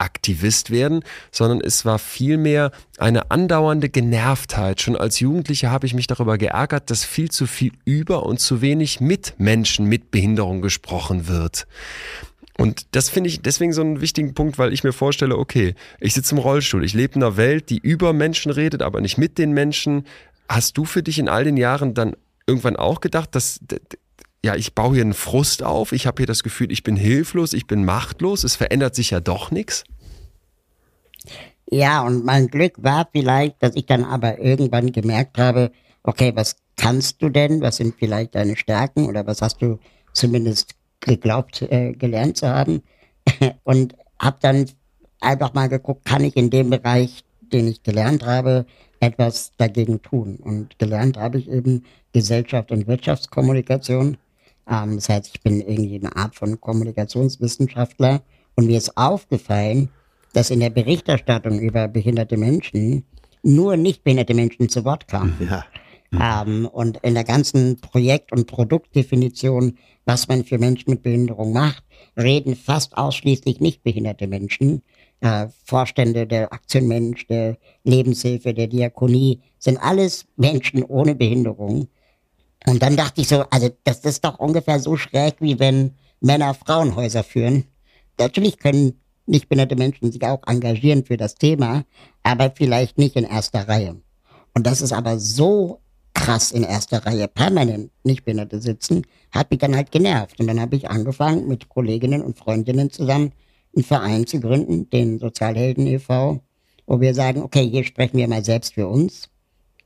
[SPEAKER 1] Aktivist werden, sondern es war vielmehr eine andauernde Genervtheit. Schon als Jugendlicher habe ich mich darüber geärgert, dass viel zu viel über und zu wenig mit Menschen mit Behinderung gesprochen wird. Und das finde ich deswegen so einen wichtigen Punkt, weil ich mir vorstelle, okay, ich sitze im Rollstuhl, ich lebe in einer Welt, die über Menschen redet, aber nicht mit den Menschen. Hast du für dich in all den Jahren dann irgendwann auch gedacht, dass ja, ich baue hier einen Frust auf, ich habe hier das Gefühl, ich bin hilflos, ich bin machtlos, es verändert sich ja doch nichts?
[SPEAKER 3] Ja, und mein Glück war vielleicht, dass ich dann aber irgendwann gemerkt habe, okay, was kannst du denn, was sind vielleicht deine Stärken oder was hast du zumindest geglaubt, äh, gelernt zu haben. Und habe dann einfach mal geguckt, kann ich in dem Bereich, den ich gelernt habe, etwas dagegen tun. Und gelernt habe ich eben Gesellschaft und Wirtschaftskommunikation. Ähm, das heißt, ich bin irgendwie eine Art von Kommunikationswissenschaftler. Und mir ist aufgefallen, dass in der Berichterstattung über behinderte Menschen nur nicht behinderte Menschen zu Wort kamen. Ja. Mhm. Ähm, und in der ganzen Projekt- und Produktdefinition, was man für Menschen mit Behinderung macht, reden fast ausschließlich nicht behinderte Menschen. Äh, Vorstände der Aktienmensch, der Lebenshilfe, der Diakonie, sind alles Menschen ohne Behinderung. Und dann dachte ich so, also das ist doch ungefähr so schräg, wie wenn Männer Frauenhäuser führen. Natürlich können nicht behinderte Menschen sich auch engagieren für das Thema, aber vielleicht nicht in erster Reihe. Und das ist aber so krass in erster Reihe permanent Nichtbehinderte sitzen, hat mich dann halt genervt. Und dann habe ich angefangen, mit Kolleginnen und Freundinnen zusammen einen Verein zu gründen, den Sozialhelden e.V., wo wir sagen, okay, hier sprechen wir mal selbst für uns.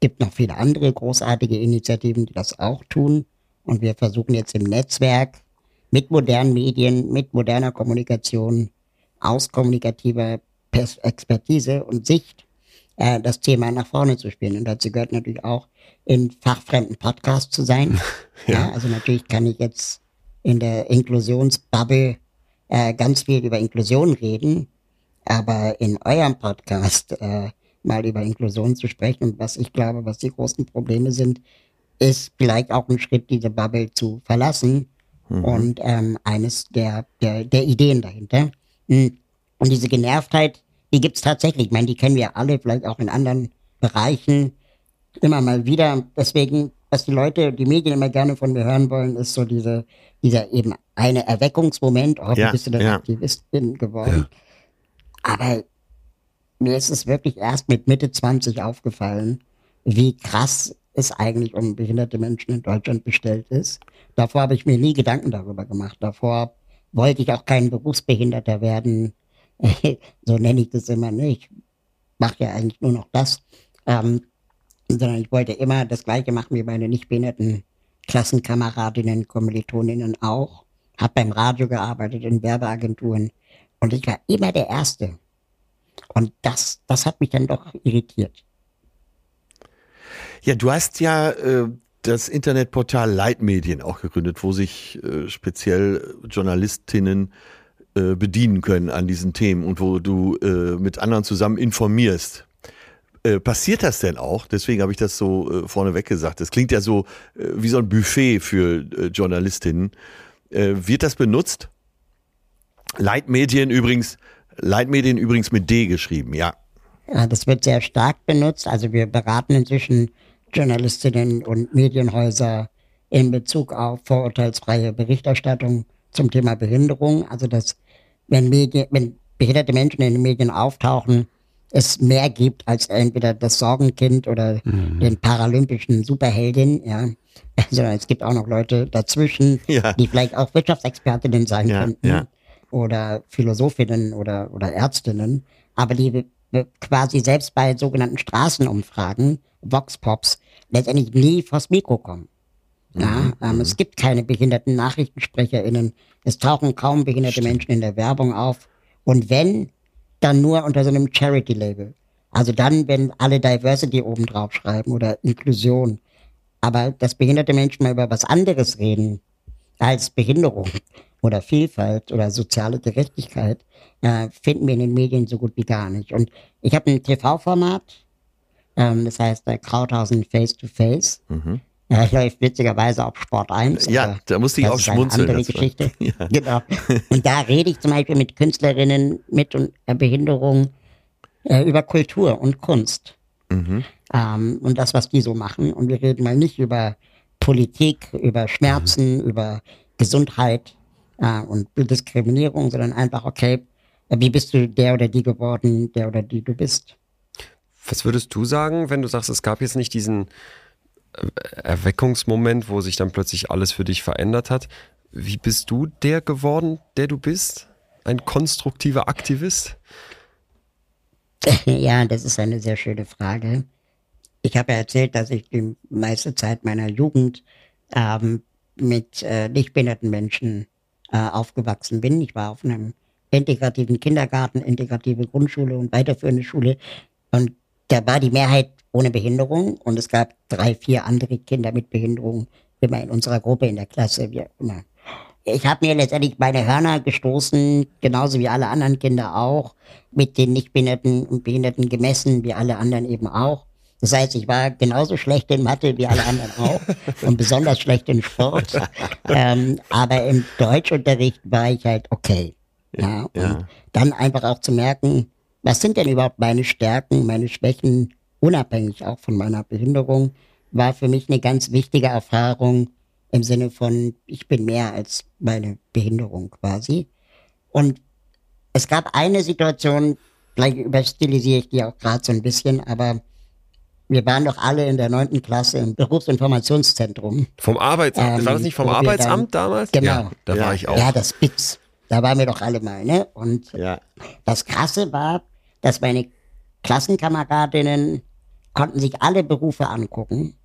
[SPEAKER 3] Gibt noch viele andere großartige Initiativen, die das auch tun. Und wir versuchen jetzt im Netzwerk mit modernen Medien, mit moderner Kommunikation, aus kommunikativer Expertise und Sicht äh, das Thema nach vorne zu spielen. Und dazu gehört natürlich auch, in fachfremden Podcasts zu sein. ja. ja. also natürlich kann ich jetzt in der Inklusionsbubble äh, ganz viel über Inklusion reden, aber in eurem Podcast äh, mal über Inklusion zu sprechen und was ich glaube, was die großen Probleme sind, ist vielleicht auch ein Schritt, diese Bubble zu verlassen mhm. und ähm, eines der, der, der Ideen dahinter. Hm. Und diese Genervtheit, die gibt's tatsächlich. Ich meine, die kennen wir alle, vielleicht auch in anderen Bereichen immer mal wieder. Deswegen, was die Leute, die Medien immer gerne von mir hören wollen, ist so diese, dieser eben eine Erweckungsmoment. Oh, ja, bist du denn ja. Aktivistin geworden? Ja. Aber mir ist es wirklich erst mit Mitte 20 aufgefallen, wie krass es eigentlich um behinderte Menschen in Deutschland bestellt ist. Davor habe ich mir nie Gedanken darüber gemacht. Davor wollte ich auch kein Berufsbehinderter werden. so nenne ich das immer nicht. Ich mache ja eigentlich nur noch das. Ähm, sondern ich wollte immer das Gleiche machen wie meine nicht behinderten Klassenkameradinnen, Kommilitoninnen auch. Hab beim Radio gearbeitet, in Werbeagenturen. Und ich war immer der Erste. Und das, das hat mich dann doch irritiert.
[SPEAKER 2] Ja, du hast ja äh, das Internetportal Leitmedien auch gegründet, wo sich äh, speziell Journalistinnen äh, bedienen können an diesen Themen und wo du äh, mit anderen zusammen informierst. Äh, passiert das denn auch? Deswegen habe ich das so äh, vorneweg gesagt. Das klingt ja so äh, wie so ein Buffet für äh, Journalistinnen. Wird das benutzt? Leitmedien übrigens, Leitmedien übrigens mit D geschrieben, ja.
[SPEAKER 3] Ja, das wird sehr stark benutzt. Also wir beraten inzwischen Journalistinnen und Medienhäuser in Bezug auf vorurteilsfreie Berichterstattung zum Thema Behinderung. Also dass wenn, Medien, wenn behinderte Menschen in den Medien auftauchen, es mehr gibt als entweder das Sorgenkind oder mhm. den paralympischen Superheldin, ja. Sondern es gibt auch noch Leute dazwischen, ja. die vielleicht auch Wirtschaftsexpertinnen sein ja, könnten ja. oder Philosophinnen oder, oder Ärztinnen, aber die quasi selbst bei sogenannten Straßenumfragen, Vox Pops, letztendlich nie vors Mikro kommen. Ja, ähm, es gibt keine behinderten NachrichtensprecherInnen. Es tauchen kaum behinderte Menschen in der Werbung auf. Und wenn, dann nur unter so einem Charity-Label. Also dann, wenn alle Diversity oben drauf schreiben oder Inklusion. Aber dass behinderte Menschen mal über was anderes reden als Behinderung oder Vielfalt oder soziale Gerechtigkeit, äh, finden wir in den Medien so gut wie gar nicht. Und ich habe ein TV-Format, ähm, das heißt äh, Krauthausen Face to Face.
[SPEAKER 2] Mhm.
[SPEAKER 3] Ja, läuft witzigerweise auf Sport 1.
[SPEAKER 2] Ja,
[SPEAKER 3] aber
[SPEAKER 2] da musste ich
[SPEAKER 3] das
[SPEAKER 2] auch
[SPEAKER 3] ist eine
[SPEAKER 2] schmunzeln.
[SPEAKER 3] andere Geschichte.
[SPEAKER 2] Ja.
[SPEAKER 3] Genau. Und da rede ich zum Beispiel mit Künstlerinnen mit und, äh, Behinderung äh, über Kultur und Kunst.
[SPEAKER 2] Mhm.
[SPEAKER 3] Ähm, und das, was die so machen. Und wir reden mal nicht über Politik, über Schmerzen, über Gesundheit äh, und Diskriminierung, sondern einfach, okay, wie bist du der oder die geworden, der oder die du bist?
[SPEAKER 1] Was würdest du sagen, wenn du sagst, es gab jetzt nicht diesen Erweckungsmoment, wo sich dann plötzlich alles für dich verändert hat? Wie bist du der geworden, der du bist? Ein konstruktiver Aktivist?
[SPEAKER 3] Ja, das ist eine sehr schöne Frage. Ich habe ja erzählt, dass ich die meiste Zeit meiner Jugend ähm, mit äh, nichtbehinderten Menschen äh, aufgewachsen bin. Ich war auf einem integrativen Kindergarten, integrative Grundschule und weiterführende Schule. Und da war die Mehrheit ohne Behinderung und es gab drei, vier andere Kinder mit Behinderung immer in unserer Gruppe in der Klasse. Wir immer. Ich habe mir letztendlich meine Hörner gestoßen, genauso wie alle anderen Kinder auch, mit den Nichtbehinderten und Behinderten gemessen, wie alle anderen eben auch. Das heißt, ich war genauso schlecht in Mathe wie alle anderen auch und besonders schlecht in Sport. ähm, aber im Deutschunterricht war ich halt okay. Ja, und
[SPEAKER 2] Ja.
[SPEAKER 3] dann einfach auch zu merken, was sind denn überhaupt meine Stärken, meine Schwächen, unabhängig auch von meiner Behinderung, war für mich eine ganz wichtige Erfahrung im Sinne von, ich bin mehr als meine Behinderung quasi. Und es gab eine Situation, vielleicht überstilisiere ich die auch gerade so ein bisschen, aber wir waren doch alle in der neunten Klasse im Berufsinformationszentrum.
[SPEAKER 1] Vom Arbeitsamt?
[SPEAKER 3] Ähm,
[SPEAKER 1] war das nicht vom Arbeitsamt damals?
[SPEAKER 3] Genau.
[SPEAKER 1] Ja, da
[SPEAKER 2] Ja.
[SPEAKER 1] war ich auch.
[SPEAKER 3] Ja, das BITS. Da waren wir doch alle mal, ne? Und
[SPEAKER 2] Ja.
[SPEAKER 3] das Krasse war, dass meine Klassenkameradinnen konnten sich alle Berufe angucken.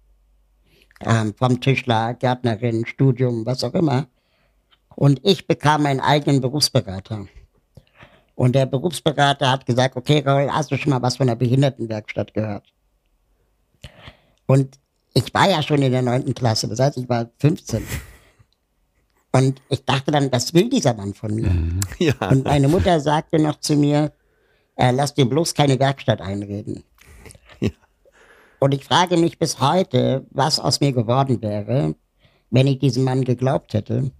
[SPEAKER 3] Ähm, vom Tischler, Gärtnerin, Studium, was auch immer. Und ich bekam meinen eigenen Berufsberater. Und der Berufsberater hat gesagt, okay, Raul, hast du schon mal was von der Behindertenwerkstatt gehört? Und ich war ja schon in der neunten Klasse, das heißt, ich war 15. Und ich dachte dann, was will dieser Mann von mir?
[SPEAKER 2] Ja.
[SPEAKER 3] Und meine Mutter sagte noch zu mir, äh, lass dir bloß keine Werkstatt einreden.
[SPEAKER 2] Ja.
[SPEAKER 3] Und ich frage mich bis heute, was aus mir geworden wäre, wenn ich diesem Mann geglaubt hätte.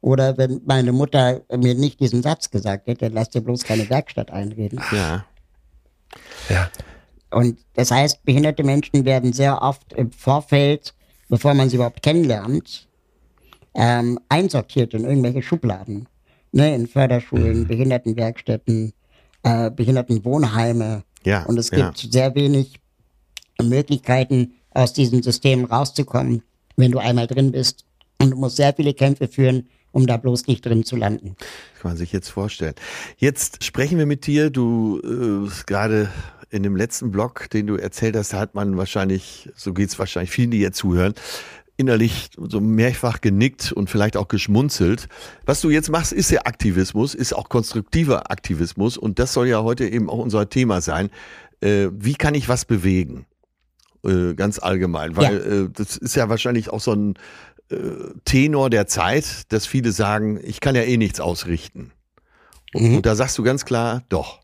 [SPEAKER 3] Oder wenn meine Mutter mir nicht diesen Satz gesagt hätte, lass dir bloß keine Werkstatt einreden.
[SPEAKER 2] Ja.
[SPEAKER 1] Ja.
[SPEAKER 3] Und das heißt, behinderte Menschen werden sehr oft im Vorfeld, bevor man sie überhaupt kennenlernt, ähm, einsortiert in irgendwelche Schubladen. Ne, in Förderschulen, Behindertenwerkstätten, äh, Behindertenwohnheime.
[SPEAKER 2] Ja,
[SPEAKER 3] Und es
[SPEAKER 2] ja.
[SPEAKER 3] gibt sehr wenig Möglichkeiten, aus diesen Systemen rauszukommen, wenn du einmal drin bist. Und du musst sehr viele Kämpfe führen, um da bloß nicht drin zu landen.
[SPEAKER 2] Kann man sich jetzt vorstellen. Jetzt sprechen wir mit dir. Du äh, gerade in dem letzten Blog, den du erzählt hast, hat man wahrscheinlich, so geht's wahrscheinlich vielen, die jetzt zuhören, innerlich so mehrfach genickt und vielleicht auch geschmunzelt. Was du jetzt machst, ist ja Aktivismus, ist auch konstruktiver Aktivismus und das soll ja heute eben auch unser Thema sein. Äh, wie kann ich was bewegen? Äh, ganz allgemein, weil äh, das ist ja wahrscheinlich auch so ein äh, Tenor der Zeit, dass viele sagen, ich kann ja eh nichts ausrichten. Und,
[SPEAKER 3] Mhm.
[SPEAKER 2] und da sagst du ganz klar, doch.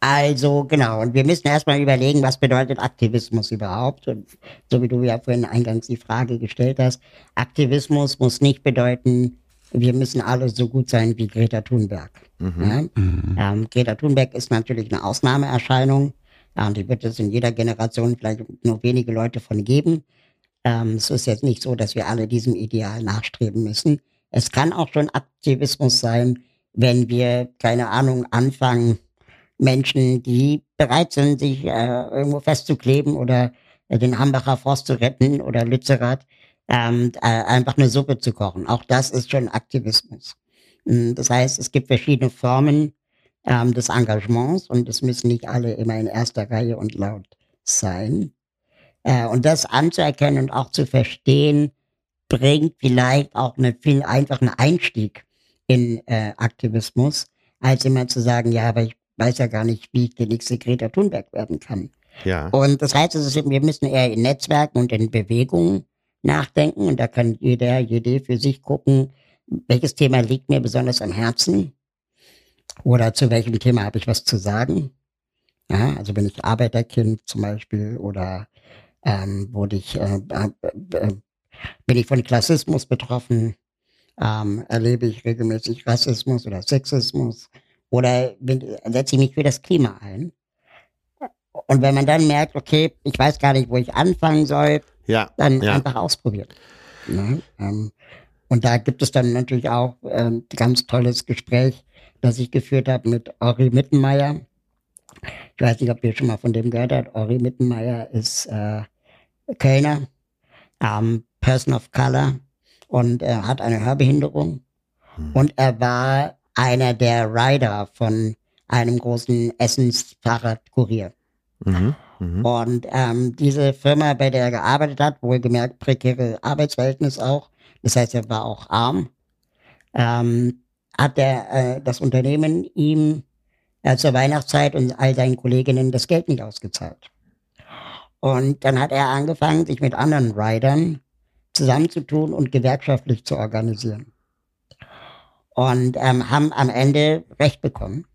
[SPEAKER 3] Also genau, und wir müssen erstmal überlegen, was bedeutet Aktivismus überhaupt. Und so wie du ja vorhin eingangs die Frage gestellt hast, Aktivismus muss nicht bedeuten, wir müssen alle so gut sein wie Greta Thunberg. Ja? Ähm, Greta Thunberg ist natürlich eine Ausnahmeerscheinung. Und die wird es in jeder Generation vielleicht nur wenige Leute von geben. Ähm, es ist jetzt nicht so, dass wir alle diesem Ideal nachstreben müssen. Es kann auch schon Aktivismus sein, wenn wir, keine Ahnung, anfangen, Menschen, die bereit sind, sich äh, irgendwo festzukleben oder äh, den Hambacher Forst zu retten oder Lützerath, ähm, äh, einfach eine Suppe zu kochen. Auch das ist schon Aktivismus. Mm, Das heißt, es gibt verschiedene Formen ähm, des Engagements und es müssen nicht alle immer in erster Reihe und laut sein. Äh, und das anzuerkennen und auch zu verstehen, bringt vielleicht auch einen viel einfachen Einstieg in äh, Aktivismus, als immer zu sagen, ja, aber ich weiß ja gar nicht, wie ich die nächste Greta Thunberg werden kann.
[SPEAKER 2] Ja.
[SPEAKER 3] Und das heißt, es ist, wir müssen eher in Netzwerken und in Bewegungen nachdenken und da kann jeder, jede für sich gucken, welches Thema liegt mir besonders am Herzen oder zu welchem Thema habe ich was zu sagen. Ja, also bin ich Arbeiterkind zum Beispiel oder ähm, wurde ich, äh, äh, äh, bin ich von Klassismus betroffen, ähm, erlebe ich regelmäßig Rassismus oder Sexismus oder bin, setze ich mich für das Klima ein. Und wenn man dann merkt, okay, ich weiß gar nicht, wo ich anfangen soll,
[SPEAKER 2] Ja.
[SPEAKER 3] dann
[SPEAKER 2] ja.
[SPEAKER 3] einfach ausprobieren. Ne? Ähm, und da gibt es dann natürlich auch ähm, ein ganz tolles Gespräch, das ich geführt habe mit Ori Mittenmeier. Ich weiß nicht, ob ihr schon mal von dem gehört habt. Ori Mittenmeier ist äh, Kölner, ähm, Person of Color und er hat eine Hörbehinderung. Und er war einer der Rider von einem großen Essensfahrradkurier.
[SPEAKER 2] Mhm. Mhm.
[SPEAKER 3] Und ähm, diese Firma, bei der er gearbeitet hat, wohlgemerkt prekäre Arbeitsverhältnis auch, das heißt, er war auch arm, ähm, hat der, äh, das Unternehmen ihm äh, zur Weihnachtszeit und all seinen Kolleginnen das Geld nicht ausgezahlt. Und dann hat er angefangen, sich mit anderen Riders zusammenzutun und gewerkschaftlich zu organisieren. Und ähm, haben am Ende Recht bekommen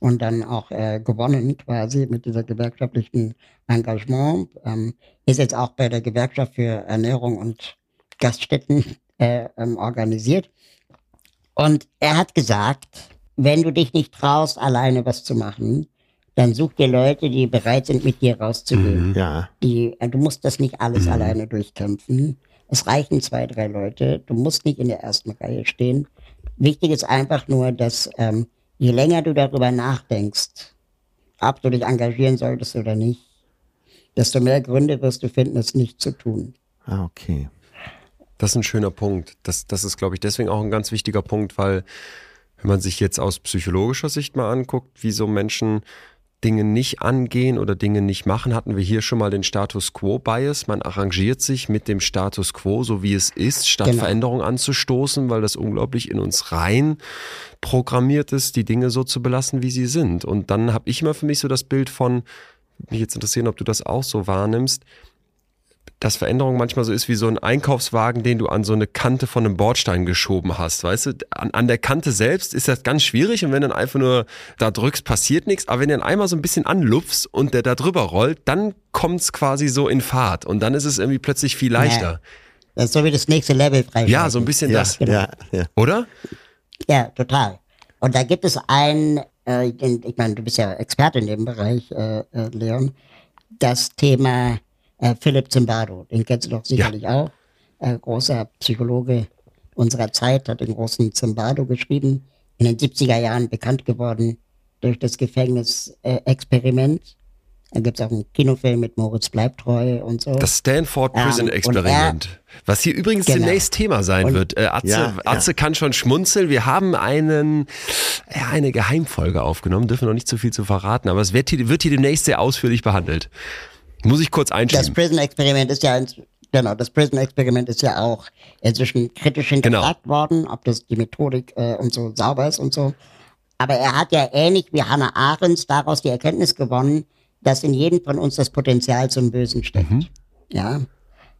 [SPEAKER 3] und dann auch äh, gewonnen quasi mit dieser gewerkschaftlichen Engagement. Ähm, ist jetzt auch bei der Gewerkschaft für Ernährung und Gaststätten äh, ähm, organisiert. Und er hat gesagt, wenn du dich nicht traust, alleine was zu machen, dann such dir Leute, die bereit sind, mit dir rauszugehen.
[SPEAKER 2] Ja.
[SPEAKER 3] Die, du musst das nicht alles alleine durchkämpfen. Es reichen zwei, drei Leute. Du musst nicht in der ersten Reihe stehen. Wichtig ist einfach nur, dass ähm, je länger du darüber nachdenkst, ob du dich engagieren solltest oder nicht, desto mehr Gründe wirst du finden, es nicht zu tun.
[SPEAKER 2] Ah, okay.
[SPEAKER 1] Das ist ein schöner Punkt. Das, das ist, glaube ich, deswegen auch ein ganz wichtiger Punkt, weil wenn man sich jetzt aus psychologischer Sicht mal anguckt, wie so Menschen Dinge nicht angehen oder Dinge nicht machen, hatten wir hier schon mal den Status Quo-Bias. Man arrangiert sich mit dem Status Quo, so wie es ist, statt
[SPEAKER 3] Genau.
[SPEAKER 1] Veränderung anzustoßen, weil das unglaublich in uns rein programmiert ist, die Dinge so zu belassen, wie sie sind. Und dann habe ich immer für mich so das Bild von, mich jetzt interessieren, ob du das auch so wahrnimmst, dass Veränderung manchmal so ist wie so ein Einkaufswagen, den du an so eine Kante von einem Bordstein geschoben hast, weißt du? An, an der Kante selbst ist das ganz schwierig und wenn du dann einfach nur da drückst, passiert nichts. Aber wenn du dann einmal so ein bisschen anlupfst und der da drüber rollt, dann kommt's quasi so in Fahrt und dann ist es irgendwie plötzlich viel leichter.
[SPEAKER 3] Das ist so wie das nächste Level freischalten.
[SPEAKER 1] Ja, so ein bisschen
[SPEAKER 2] Ja,
[SPEAKER 1] das,
[SPEAKER 2] ja, ja.
[SPEAKER 1] oder?
[SPEAKER 3] Ja, total. Und da gibt es einen, äh, ich meine, du bist ja Experte in dem Bereich, äh, äh, Leon, das Thema äh, Philipp Zimbardo, den kennst du doch sicherlich auch. Äh, großer Psychologe unserer Zeit, hat den großen Zimbardo geschrieben, in den 70er Jahren bekannt geworden durch das Gefängnisexperiment. Äh, Experiment. da gibt's auch einen Kinofilm mit Moritz Bleibtreu und so.
[SPEAKER 1] Das Stanford
[SPEAKER 3] Ähm,
[SPEAKER 1] Prison
[SPEAKER 3] und
[SPEAKER 1] Experiment. Was hier übrigens
[SPEAKER 3] Genau.
[SPEAKER 1] demnächst Thema sein
[SPEAKER 3] Und-
[SPEAKER 1] wird. Äh, Atze,
[SPEAKER 2] Ja, ja.
[SPEAKER 1] Atze kann schon schmunzeln. Wir haben einen, ja, eine Geheimfolge aufgenommen, dürfen noch nicht zu viel zu verraten, aber es wird hier, wird hier demnächst sehr ausführlich behandelt. Muss ich kurz
[SPEAKER 3] Das
[SPEAKER 1] einschieben.
[SPEAKER 3] Prison-Experiment ist ja, genau, das Prison-Experiment ist ja auch inzwischen kritisch hinterfragt worden, ob das die Methodik äh, und so sauber ist und so. Aber er hat ja ähnlich wie Hannah Arendt daraus die Erkenntnis gewonnen, dass in jedem von uns das Potenzial zum Bösen steckt. Ja.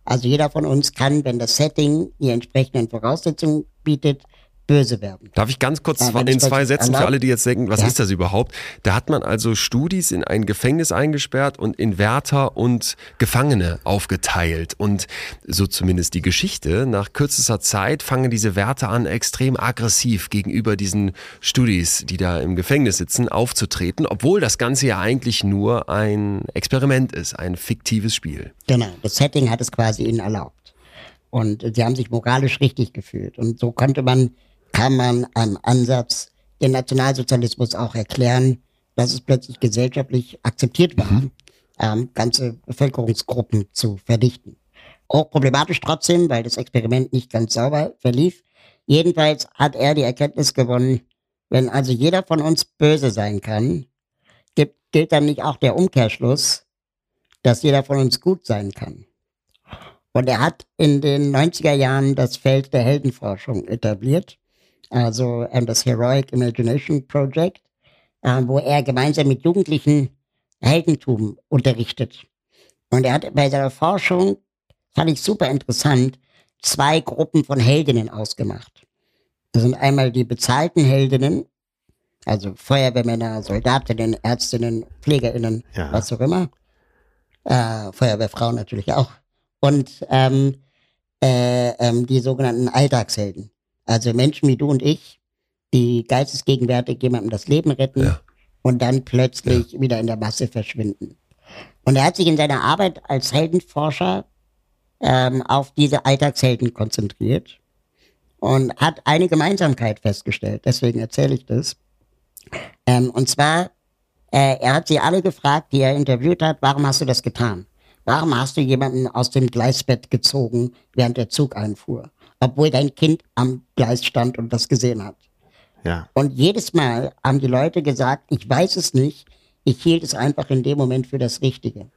[SPEAKER 3] Also jeder von uns kann, wenn das Setting die entsprechenden Voraussetzungen bietet, böse werden.
[SPEAKER 1] Darf ich ganz kurz
[SPEAKER 3] Ja,
[SPEAKER 1] in zwei Sätzen für alle, die jetzt denken, was
[SPEAKER 3] Ja.
[SPEAKER 1] ist das überhaupt? Da hat man also Studis in ein Gefängnis eingesperrt und in Wärter und Gefangene aufgeteilt. Und so zumindest die Geschichte. Nach kürzester Zeit fangen diese Wärter an, extrem aggressiv gegenüber diesen Studis, die da im Gefängnis sitzen, aufzutreten, obwohl das Ganze ja eigentlich nur ein Experiment ist, ein fiktives Spiel.
[SPEAKER 3] Genau, das Setting hat es quasi ihnen erlaubt. Und sie haben sich moralisch richtig gefühlt. Und so konnte man, kann man einem Ansatz den Nationalsozialismus auch erklären, dass es plötzlich gesellschaftlich akzeptiert war, ähm, ganze Bevölkerungsgruppen zu verdichten. Auch problematisch trotzdem, weil das Experiment nicht ganz sauber verlief. Jedenfalls hat er die Erkenntnis gewonnen, wenn also jeder von uns böse sein kann, gibt, gilt dann nicht auch der Umkehrschluss, dass jeder von uns gut sein kann. Und er hat in den 90er Jahren das Feld der Heldenforschung etabliert, also ähm, das Heroic Imagination Project, äh, wo er gemeinsam mit Jugendlichen Heldentum unterrichtet. Und er hat bei seiner Forschung, fand ich super interessant, zwei Gruppen von Heldinnen ausgemacht. Das sind einmal die bezahlten Heldinnen, also Feuerwehrmänner, Soldatinnen, Ärztinnen, Pflegerinnen,
[SPEAKER 2] Ja.
[SPEAKER 3] was auch immer. Äh, Feuerwehrfrauen natürlich auch. Und ähm, äh, ähm, die sogenannten Alltagshelden. Also Menschen wie du und ich, die geistesgegenwärtig jemandem das Leben retten
[SPEAKER 1] Ja.
[SPEAKER 3] und dann plötzlich wieder in der Masse verschwinden. Und er hat sich in seiner Arbeit als Heldenforscher ähm, auf diese Alltagshelden konzentriert und hat eine Gemeinsamkeit festgestellt. Deswegen erzähle ich das. Ähm, und zwar, äh, er hat sie alle gefragt, die er interviewt hat, warum hast du das getan? Warum hast du jemanden aus dem Gleisbett gezogen, während der Zug einfuhr? Obwohl dein Kind am Gleis stand und das gesehen hat.
[SPEAKER 2] Ja.
[SPEAKER 3] Und jedes Mal haben die Leute gesagt, ich weiß es nicht, ich hielt es einfach in dem Moment für das Richtige.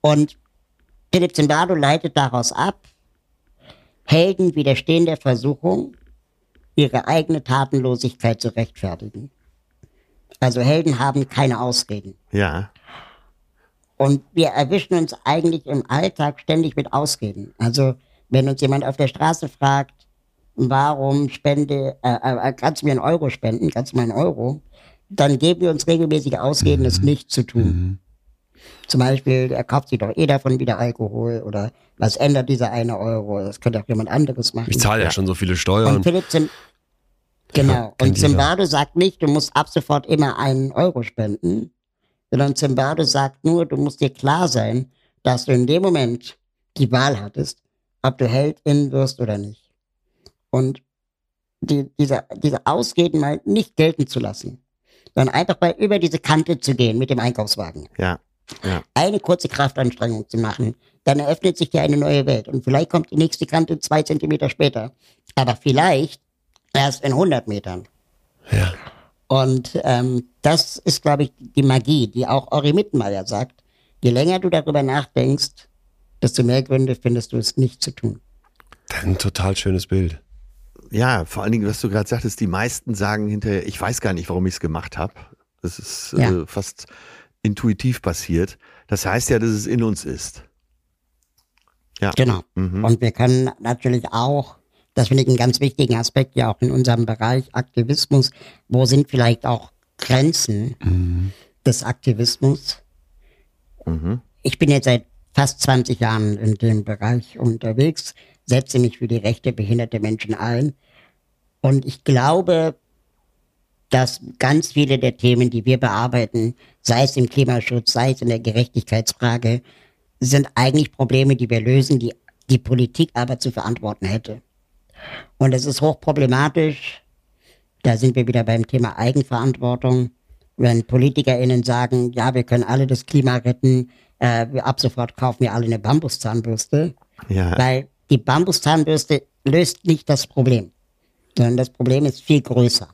[SPEAKER 3] Und Philipp Zimbardo leitet daraus ab, Helden widerstehen der Versuchung, ihre eigene Tatenlosigkeit zu rechtfertigen. Also Helden haben keine Ausreden.
[SPEAKER 2] Ja.
[SPEAKER 3] Und wir erwischen uns eigentlich im Alltag ständig mit Ausreden. Also wenn uns jemand auf der Straße fragt, warum spende, äh, äh, kannst du mir einen Euro spenden, kannst du mir einen Euro, dann geben wir uns regelmäßig Ausreden, es nicht zu tun. Zum Beispiel, er kauft sich doch eh davon wieder Alkohol oder was ändert dieser eine Euro? Das könnte auch jemand anderes machen.
[SPEAKER 1] Ich zahle ja schon so viele Steuern.
[SPEAKER 3] Und Philipp Zim genau.
[SPEAKER 1] kennt
[SPEAKER 3] Und. Zimbardo sagt nicht, du musst ab sofort immer einen Euro spenden, sondern Zimbardo sagt nur, du musst dir klar sein, dass du in dem Moment die Wahl hattest, ob du Heldin wirst oder nicht. Und die, diese, diese Ausreden mal nicht gelten zu lassen, sondern einfach mal über diese Kante zu gehen mit dem Einkaufswagen
[SPEAKER 2] Ja. Ja.
[SPEAKER 3] eine kurze Kraftanstrengung zu machen, dann eröffnet sich dir eine neue Welt. Und vielleicht kommt die nächste Kante zwei Zentimeter später. Aber vielleicht erst in 100 Metern.
[SPEAKER 1] Ja.
[SPEAKER 3] Und ähm, das ist, glaube ich, die Magie, die auch Ori Mittenmeier sagt. Je länger du darüber nachdenkst, desto mehr Gründe findest du es nicht zu tun.
[SPEAKER 1] Ein total schönes Bild.
[SPEAKER 2] Ja, vor allen Dingen, was du gerade sagtest, die meisten sagen hinterher, ich weiß gar nicht, warum ich es gemacht habe. Das ist
[SPEAKER 3] Ja.
[SPEAKER 2] äh, fast intuitiv passiert. Das heißt ja, dass es in uns ist. Ja.
[SPEAKER 3] Genau.
[SPEAKER 2] Mhm.
[SPEAKER 3] Und wir können natürlich auch, das finde ich einen ganz wichtigen Aspekt ja auch in unserem Bereich Aktivismus, wo sind vielleicht auch Grenzen des Aktivismus?
[SPEAKER 2] Mhm.
[SPEAKER 3] Ich bin jetzt seit fast 20 Jahren in dem Bereich unterwegs, setze mich für die Rechte behinderter Menschen ein. Und ich glaube, dass ganz viele der Themen, die wir bearbeiten, sei es im Klimaschutz, sei es in der Gerechtigkeitsfrage, sind eigentlich Probleme, die wir lösen, die die Politik aber zu verantworten hätte. Und es ist hochproblematisch, da sind wir wieder beim Thema Eigenverantwortung, wenn PolitikerInnen sagen, ja, wir können alle das Klima retten, äh, ab sofort kaufen wir alle eine Bambuszahnbürste,
[SPEAKER 2] Ja.
[SPEAKER 3] weil die Bambuszahnbürste löst nicht das Problem, sondern das Problem ist viel größer.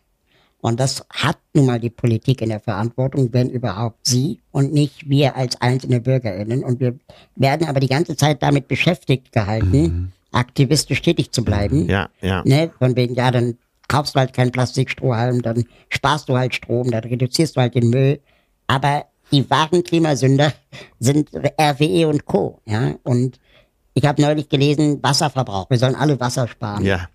[SPEAKER 3] Und das hat nun mal die Politik in der Verantwortung, wenn überhaupt sie und nicht wir als einzelne BürgerInnen. Und wir werden aber die ganze Zeit damit beschäftigt gehalten, aktivistisch tätig zu bleiben.
[SPEAKER 2] Ja, ja.
[SPEAKER 3] Ne? Von wegen, ja, dann kaufst du halt keinen Plastikstrohhalm, dann sparst du halt Strom, dann reduzierst du halt den Müll. Aber die wahren Klimasünder sind RWE und Co. Ja? Und ich habe neulich gelesen, Wasserverbrauch. Wir sollen alle Wasser sparen.
[SPEAKER 2] Ja.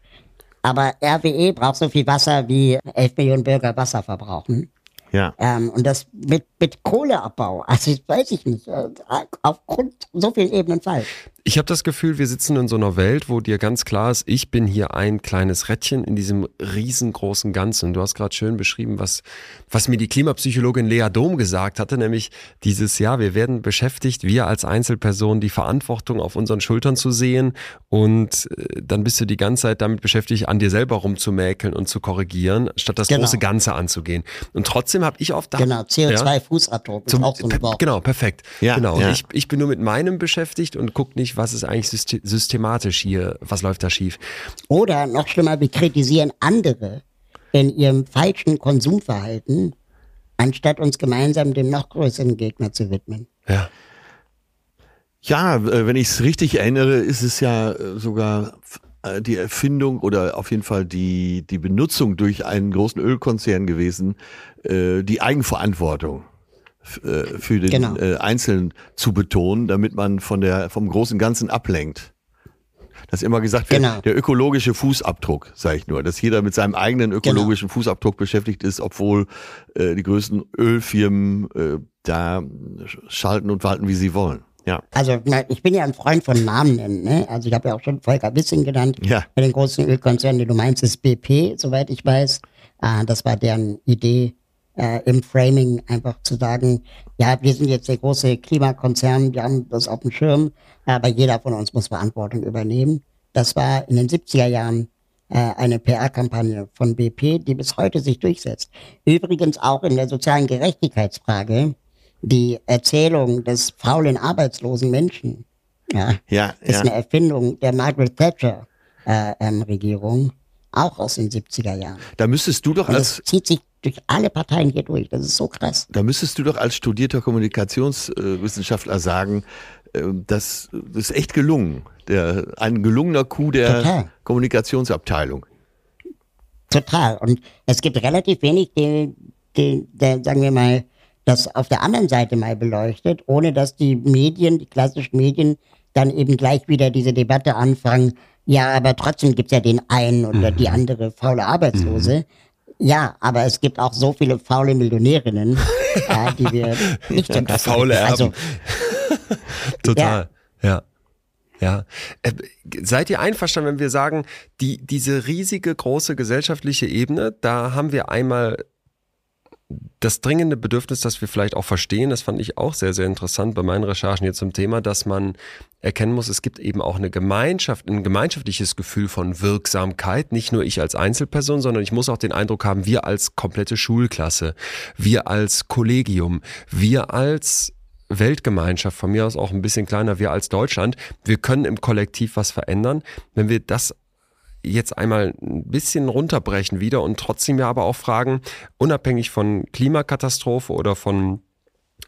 [SPEAKER 3] Aber RWE braucht so viel Wasser, wie 11 Millionen Bürger Wasser verbrauchen.
[SPEAKER 2] Ja.
[SPEAKER 3] Ähm, und das mit, mit Kohleabbau. Also das weiß ich nicht. äh, Aufgrund so vielen Ebenen falsch.
[SPEAKER 1] Ich habe das Gefühl, wir sitzen in so einer Welt, wo dir ganz klar ist, ich bin hier ein kleines Rädchen in diesem riesengroßen Ganzen. Und du hast gerade schön beschrieben, was, was mir die Klimapsychologin Lea Dom gesagt hatte, nämlich dieses Jahr, wir werden beschäftigt, wir als Einzelperson die Verantwortung auf unseren Schultern zu sehen und äh, dann bist du die ganze Zeit damit beschäftigt, an dir selber rumzumäkeln und zu korrigieren, statt das
[SPEAKER 3] Genau.
[SPEAKER 1] große Ganze anzugehen. Und trotzdem habe ich oft
[SPEAKER 3] Genau, CO2-Fußabdruck ist
[SPEAKER 1] zum,
[SPEAKER 3] auch so
[SPEAKER 1] per-. Genau, perfekt.
[SPEAKER 2] Ja,
[SPEAKER 1] genau.
[SPEAKER 2] ja.
[SPEAKER 1] Ich, ich bin nur mit meinem beschäftigt und guck nicht, was ist eigentlich syste- systematisch hier, was läuft da schief.
[SPEAKER 3] Oder noch schlimmer, wir kritisieren andere in ihrem falschen Konsumverhalten, anstatt uns gemeinsam dem noch größeren Gegner zu widmen.
[SPEAKER 1] Ja.
[SPEAKER 2] Ja, äh, wenn ich es richtig erinnere, ist es ja äh, sogar äh, die Erfindung oder auf jeden Fall die, die Benutzung durch einen großen Ölkonzern gewesen, die Eigenverantwortung für den genau. Einzelnen zu betonen, damit man von der, vom großen Ganzen ablenkt. Das immer gesagt wird, genau. der ökologische Fußabdruck, sage ich nur, dass jeder mit seinem eigenen ökologischen genau. Fußabdruck beschäftigt ist, obwohl äh, die größten Ölfirmen äh, da schalten und walten, wie sie wollen. Ja.
[SPEAKER 3] Also ich bin ja ein Freund von Namen nennen. Ne? Also ich habe ja auch schon Volker Wissing genannt. Ja. Bei den großen Ölkonzernen, die du meinst, ist BP, soweit ich weiß. Ah, das war deren Idee äh, im Framing, einfach zu sagen, ja, wir sind jetzt der große Klimakonzern, wir haben das auf dem Schirm, aber jeder von uns muss Verantwortung übernehmen. Das war in den 70er Jahren äh, eine PR-Kampagne von BP, die bis heute sich durchsetzt. Übrigens auch in der sozialen Gerechtigkeitsfrage die Erzählung des faulen, arbeitslosen Menschen. Ja, ja, ist ja. eine Erfindung der Margaret Thatcher äh, ähm, Regierung, auch aus den 70er Jahren.
[SPEAKER 2] Da müsstest du doch als.
[SPEAKER 3] Das zieht sich durch alle Parteien hier durch. Das ist so krass.
[SPEAKER 2] Da müsstest du doch als studierter Kommunikationswissenschaftler sagen, äh, das ist echt gelungen. Der, ein gelungener Coup der Total. Kommunikationsabteilung.
[SPEAKER 3] Total. Und es gibt relativ wenig, die, die, die, sagen wir mal, das auf der anderen Seite mal beleuchtet, ohne dass die Medien, die klassischen Medien, dann eben gleich wieder diese Debatte anfangen, ja, aber trotzdem gibt es ja den einen oder mhm. die andere faule Arbeitslose. Mhm. Ja, aber es gibt auch so viele faule Millionärinnen, ja, die wir nicht so
[SPEAKER 1] Faule Erben. Also, Total, ja. ja. Ja. Äh, seid ihr einverstanden, wenn wir sagen, die, diese riesige, große gesellschaftliche Ebene, da haben wir einmal das dringende Bedürfnis, das wir vielleicht auch verstehen, das fand ich auch sehr, sehr interessant bei meinen Recherchen hier zum Thema, dass man erkennen muss, es gibt eben auch eine Gemeinschaft, ein gemeinschaftliches Gefühl von Wirksamkeit. Nicht nur ich als Einzelperson, sondern ich muss auch den Eindruck haben, wir als komplette Schulklasse, wir als Kollegium, wir als Weltgemeinschaft, von mir aus auch ein bisschen kleiner, wir als Deutschland, wir können im Kollektiv was verändern. Wenn wir das jetzt einmal ein bisschen runterbrechen wieder und trotzdem ja aber auch fragen, unabhängig von Klimakatastrophe oder von,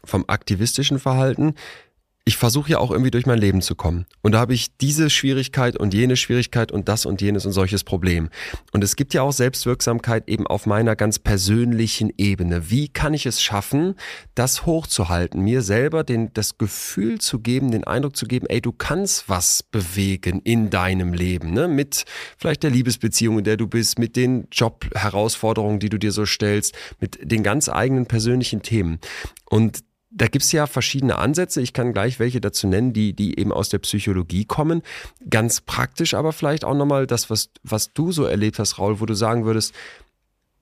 [SPEAKER 1] vom aktivistischen Verhalten, ich versuche ja auch irgendwie durch mein Leben zu kommen. Und da habe ich diese Schwierigkeit und jene Schwierigkeit und das und jenes und solches Problem. Und es gibt ja auch Selbstwirksamkeit eben auf meiner ganz persönlichen Ebene. Wie kann ich es schaffen, das hochzuhalten, mir selber den, das Gefühl zu geben, den Eindruck zu geben, ey, du kannst was bewegen in deinem Leben, ne? Mit vielleicht der Liebesbeziehung, in der du bist, mit den Jobherausforderungen, die du dir so stellst, mit den ganz eigenen persönlichen Themen. Und da gibt's ja verschiedene Ansätze. Ich kann gleich welche dazu nennen, die, die eben aus der Psychologie kommen. Ganz praktisch aber vielleicht auch nochmal das, was, was du so erlebt hast, Raul, wo du sagen würdest,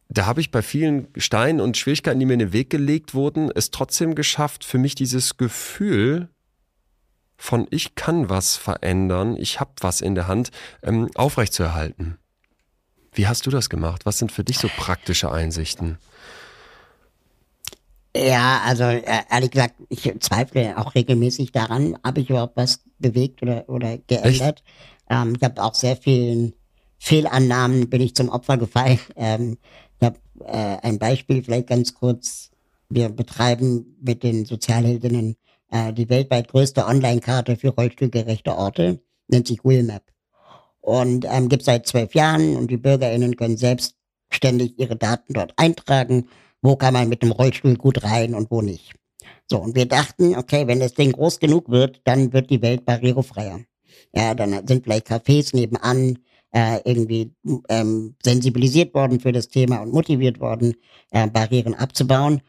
[SPEAKER 1] da habe ich bei vielen Steinen und Schwierigkeiten, die mir in den Weg gelegt wurden, es trotzdem geschafft, für mich dieses Gefühl von ich kann was verändern, ich habe was in der Hand, ähm, aufrechtzuerhalten. Wie hast du das gemacht? Was sind für dich so praktische Einsichten?
[SPEAKER 3] Ja, also äh, ehrlich gesagt, ich zweifle auch regelmäßig daran, habe ich überhaupt was bewegt oder, oder geändert. Ähm, ich habe auch sehr vielen Fehlannahmen bin ich zum Opfer gefallen. Ähm, ich habe äh, ein Beispiel vielleicht ganz kurz. Wir betreiben mit den Sozialheldinnen äh, die weltweit größte Online-Karte für rollstuhlgerechte Orte, nennt sich Wheelmap. Und ähm, gibt seit zwölf Jahren und die BürgerInnen können selbstständig ihre Daten dort eintragen wo kann man mit dem Rollstuhl gut rein und wo nicht. So, und wir dachten, okay, wenn das Ding groß genug wird, dann wird die Welt barrierefreier. Ja, dann sind vielleicht Cafés nebenan äh, irgendwie ähm, sensibilisiert worden für das Thema und motiviert worden, äh, Barrieren abzubauen.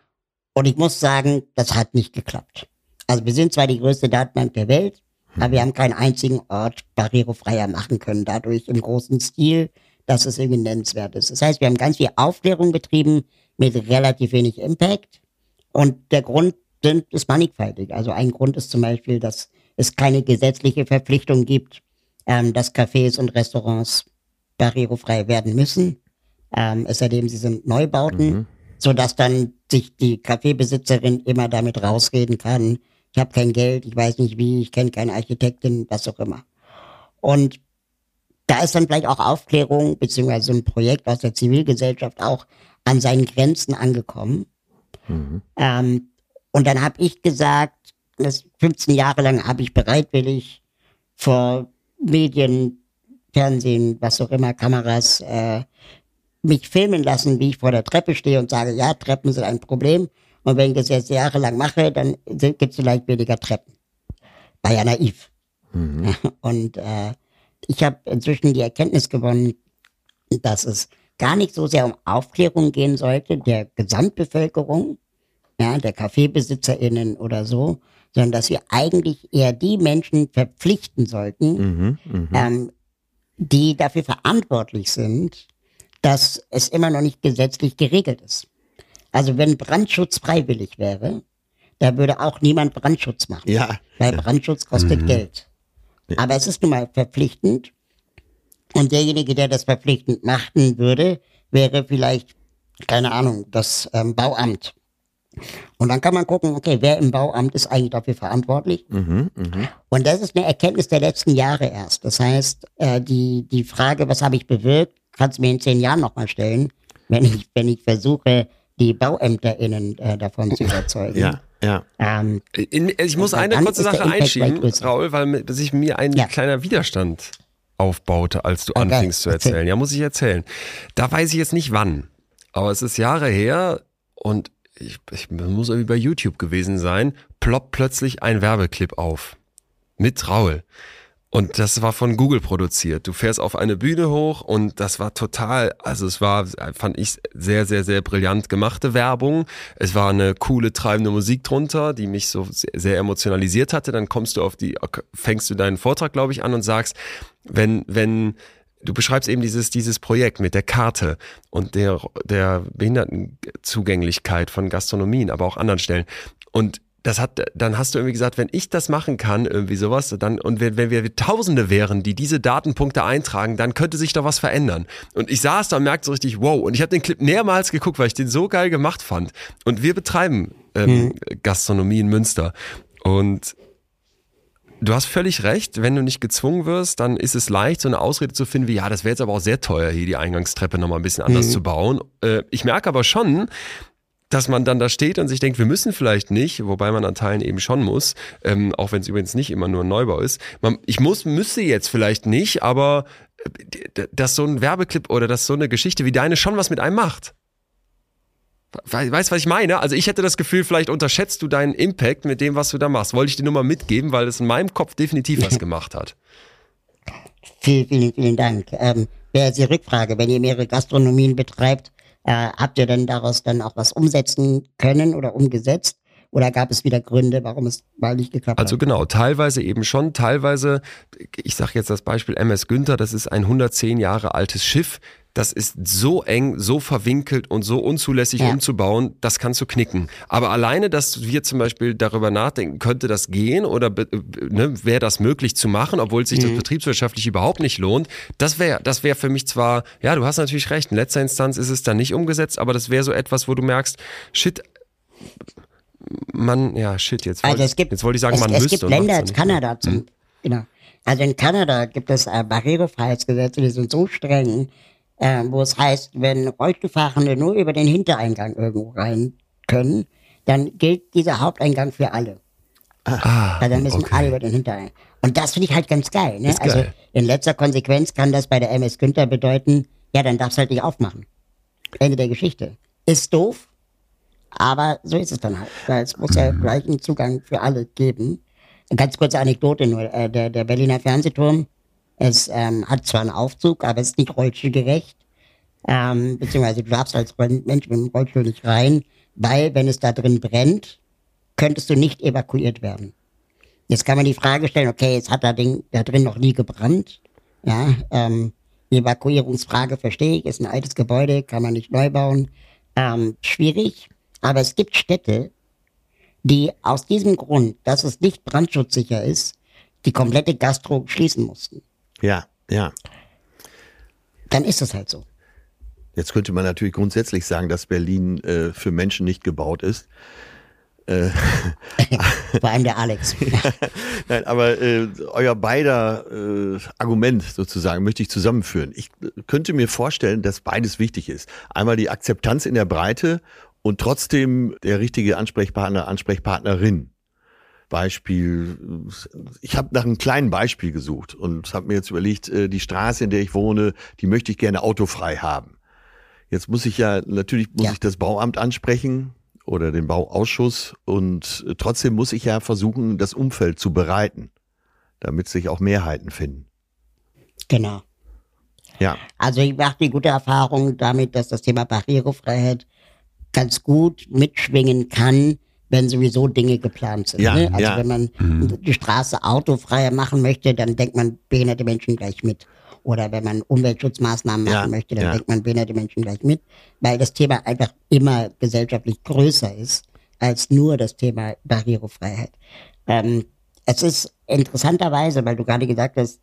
[SPEAKER 3] Und ich muss sagen, das hat nicht geklappt. Also wir sind zwar die größte Datenbank der Welt, aber wir haben keinen einzigen Ort barrierefreier machen können, dadurch im großen Stil, dass es irgendwie nennenswert ist. Das heißt, wir haben ganz viel Aufklärung betrieben, mit relativ wenig Impact. Und der Grund sind, ist mannigfaltig. Also ein Grund ist zum Beispiel, dass es keine gesetzliche Verpflichtung gibt, ähm, dass Cafés und Restaurants barrierefrei werden müssen. Ähm, es erleben, sie sind Neubauten, mhm. so dass dann sich die Kaffeebesitzerin immer damit rausreden kann, ich habe kein Geld, ich weiß nicht wie, ich kenne keine Architektin, was auch immer. Und da ist dann vielleicht auch Aufklärung, beziehungsweise ein Projekt aus der Zivilgesellschaft auch an seinen Grenzen angekommen. Mhm. Ähm, und dann habe ich gesagt, das 15 Jahre lang habe ich bereitwillig vor Medien, Fernsehen, was auch immer, Kameras, äh, mich filmen lassen, wie ich vor der Treppe stehe und sage, ja, Treppen sind ein Problem. Und wenn ich das jetzt jahrelang mache, dann gibt es vielleicht weniger Treppen. War ja naiv. Mhm. Und äh, ich habe inzwischen die Erkenntnis gewonnen, dass es gar nicht so sehr um Aufklärung gehen sollte, der Gesamtbevölkerung, ja, der KaffeebesitzerInnen oder so, sondern dass wir eigentlich eher die Menschen verpflichten sollten, mhm, mh. ähm, die dafür verantwortlich sind, dass es immer noch nicht gesetzlich geregelt ist. Also wenn Brandschutz freiwillig wäre, da würde auch niemand Brandschutz machen.
[SPEAKER 2] Ja.
[SPEAKER 3] Weil Brandschutz kostet mhm. Geld. Aber es ist nun mal verpflichtend. Und derjenige, der das verpflichtend machen würde, wäre vielleicht, keine Ahnung, das ähm, Bauamt. Und dann kann man gucken, okay, wer im Bauamt ist eigentlich dafür verantwortlich? Mhm, mh. Und das ist eine Erkenntnis der letzten Jahre erst. Das heißt, äh, die, die Frage, was habe ich bewirkt, kannst du mir in zehn Jahren nochmal stellen, wenn ich, wenn ich versuche, die BauämterInnen äh, davon zu überzeugen.
[SPEAKER 2] Ja, ja.
[SPEAKER 1] Ähm, in, ich muss eine kurze Sache einschieben, Raul, weil sich mir ein ja. kleiner Widerstand aufbaute, als du okay. anfingst zu erzählen. Ja, muss ich erzählen. Da weiß ich jetzt nicht wann, aber es ist Jahre her und ich, ich muss irgendwie bei YouTube gewesen sein, ploppt plötzlich ein Werbeclip auf. Mit Raul. Und das war von Google produziert. Du fährst auf eine Bühne hoch und das war total, also es war, fand ich, sehr, sehr, sehr brillant gemachte Werbung. Es war eine coole, treibende Musik drunter, die mich so sehr emotionalisiert hatte. Dann kommst du auf die, fängst du deinen Vortrag, glaube ich, an und sagst, wenn, wenn, du beschreibst eben dieses, dieses Projekt mit der Karte und der, der Behindertenzugänglichkeit von Gastronomien, aber auch anderen Stellen. Und das hat, dann hast du irgendwie gesagt, wenn ich das machen kann, irgendwie sowas, dann, und wenn, wenn wir Tausende wären, die diese Datenpunkte eintragen, dann könnte sich da was verändern. Und ich saß da und merkte so richtig, wow. Und ich habe den Clip mehrmals geguckt, weil ich den so geil gemacht fand. Und wir betreiben ähm, mhm. Gastronomie in Münster. Und du hast völlig recht, wenn du nicht gezwungen wirst, dann ist es leicht, so eine Ausrede zu finden wie, ja, das wäre jetzt aber auch sehr teuer, hier die Eingangstreppe nochmal ein bisschen anders mhm. zu bauen. Äh, ich merke aber schon, dass man dann da steht und sich denkt, wir müssen vielleicht nicht, wobei man an Teilen eben schon muss, ähm, auch wenn es übrigens nicht immer nur ein Neubau ist. Man, ich muss, müsste jetzt vielleicht nicht, aber äh, dass so ein Werbeclip oder dass so eine Geschichte wie deine schon was mit einem macht. Weißt du, was ich meine? Also ich hätte das Gefühl, vielleicht unterschätzt du deinen Impact mit dem, was du da machst. Wollte ich dir nur mal mitgeben, weil es in meinem Kopf definitiv was gemacht hat.
[SPEAKER 3] Vielen, vielen, vielen Dank. Ähm, wäre jetzt die Rückfrage, wenn ihr mehrere Gastronomien betreibt, äh, habt ihr denn daraus dann auch was umsetzen können oder umgesetzt? Oder gab es wieder Gründe, warum es mal nicht geklappt
[SPEAKER 1] also hat? Also genau, teilweise eben schon, teilweise, ich sage jetzt das Beispiel MS Günther, das ist ein 110 Jahre altes Schiff, das ist so eng, so verwinkelt und so unzulässig ja. umzubauen, das kannst du knicken. Aber alleine, dass wir zum Beispiel darüber nachdenken, könnte das gehen oder ne, wäre das möglich zu machen, obwohl sich mhm. das betriebswirtschaftlich überhaupt nicht lohnt, das wäre das wäre für mich zwar, ja, du hast natürlich recht, in letzter Instanz ist es dann nicht umgesetzt, aber das wäre so etwas, wo du merkst, shit, man, ja, shit, jetzt,
[SPEAKER 3] also wollt, gibt,
[SPEAKER 1] jetzt wollte ich sagen,
[SPEAKER 3] es,
[SPEAKER 1] man
[SPEAKER 3] es
[SPEAKER 1] müsste.
[SPEAKER 3] Es gibt Länder als Kanada zum, hm. genau. Also in Kanada gibt es äh, Barrierefreiheitsgesetze, die sind so streng, äh, wo es heißt, wenn Rollstuhlfahrende nur über den Hintereingang irgendwo rein können, dann gilt dieser Haupteingang für alle. Ah, also dann müssen okay. alle über den Hintereingang. Und das finde ich halt ganz geil. Ne? Also geil. in letzter Konsequenz kann das bei der MS Günther bedeuten, ja, dann darfst du halt nicht aufmachen. Ende der Geschichte. Ist doof, aber so ist es dann halt. Es muss ja gleichen Zugang für alle geben. Eine ganz kurze Anekdote nur. Äh, der, der Berliner Fernsehturm es ähm, hat zwar einen Aufzug, aber es ist nicht rollstuhlgerecht. Ähm, beziehungsweise du darfst als Mensch mit dem Rollstuhl nicht rein, weil wenn es da drin brennt, könntest du nicht evakuiert werden. Jetzt kann man die Frage stellen, okay, jetzt hat da, Ding, da drin noch nie gebrannt. Ja, ähm, die Evakuierungsfrage verstehe ich, ist ein altes Gebäude, kann man nicht neu bauen. Ähm, schwierig, aber es gibt Städte, die aus diesem Grund, dass es nicht brandschutzsicher ist, die komplette Gastro schließen mussten.
[SPEAKER 2] Ja, ja.
[SPEAKER 3] Dann ist es halt so.
[SPEAKER 2] Jetzt könnte man natürlich grundsätzlich sagen, dass Berlin äh, für Menschen nicht gebaut ist.
[SPEAKER 3] Äh, Vor allem der Alex.
[SPEAKER 2] Nein, aber äh, euer beider äh, Argument sozusagen möchte ich zusammenführen. Ich könnte mir vorstellen, dass beides wichtig ist. Einmal die Akzeptanz in der Breite und trotzdem der richtige Ansprechpartner, Ansprechpartnerin Beispiel, ich habe nach einem kleinen Beispiel gesucht und habe mir jetzt überlegt, äh, die Straße, in der ich wohne, die möchte ich gerne autofrei haben. Jetzt muss ich ja, natürlich muss
[SPEAKER 3] Ja.
[SPEAKER 2] ich das Bauamt ansprechen oder den Bauausschuss und trotzdem muss ich ja versuchen, das Umfeld zu bereiten, damit sich auch Mehrheiten finden.
[SPEAKER 3] Genau.
[SPEAKER 2] Ja,
[SPEAKER 3] Also ich mache die gute Erfahrung damit, dass das Thema Barrierefreiheit ganz gut mitschwingen kann, wenn sowieso Dinge geplant sind.
[SPEAKER 2] Ja,
[SPEAKER 3] ne? Also
[SPEAKER 2] ja.
[SPEAKER 3] wenn man die Straße autofreier machen möchte, dann denkt man behinderte Menschen gleich mit. Oder wenn man Umweltschutzmaßnahmen machen
[SPEAKER 2] Ja,
[SPEAKER 3] möchte, dann denkt man behinderte Menschen gleich mit, weil das Thema einfach immer gesellschaftlich größer ist als nur das Thema Barrierefreiheit. Ähm, es ist interessanterweise, weil du gerade gesagt hast,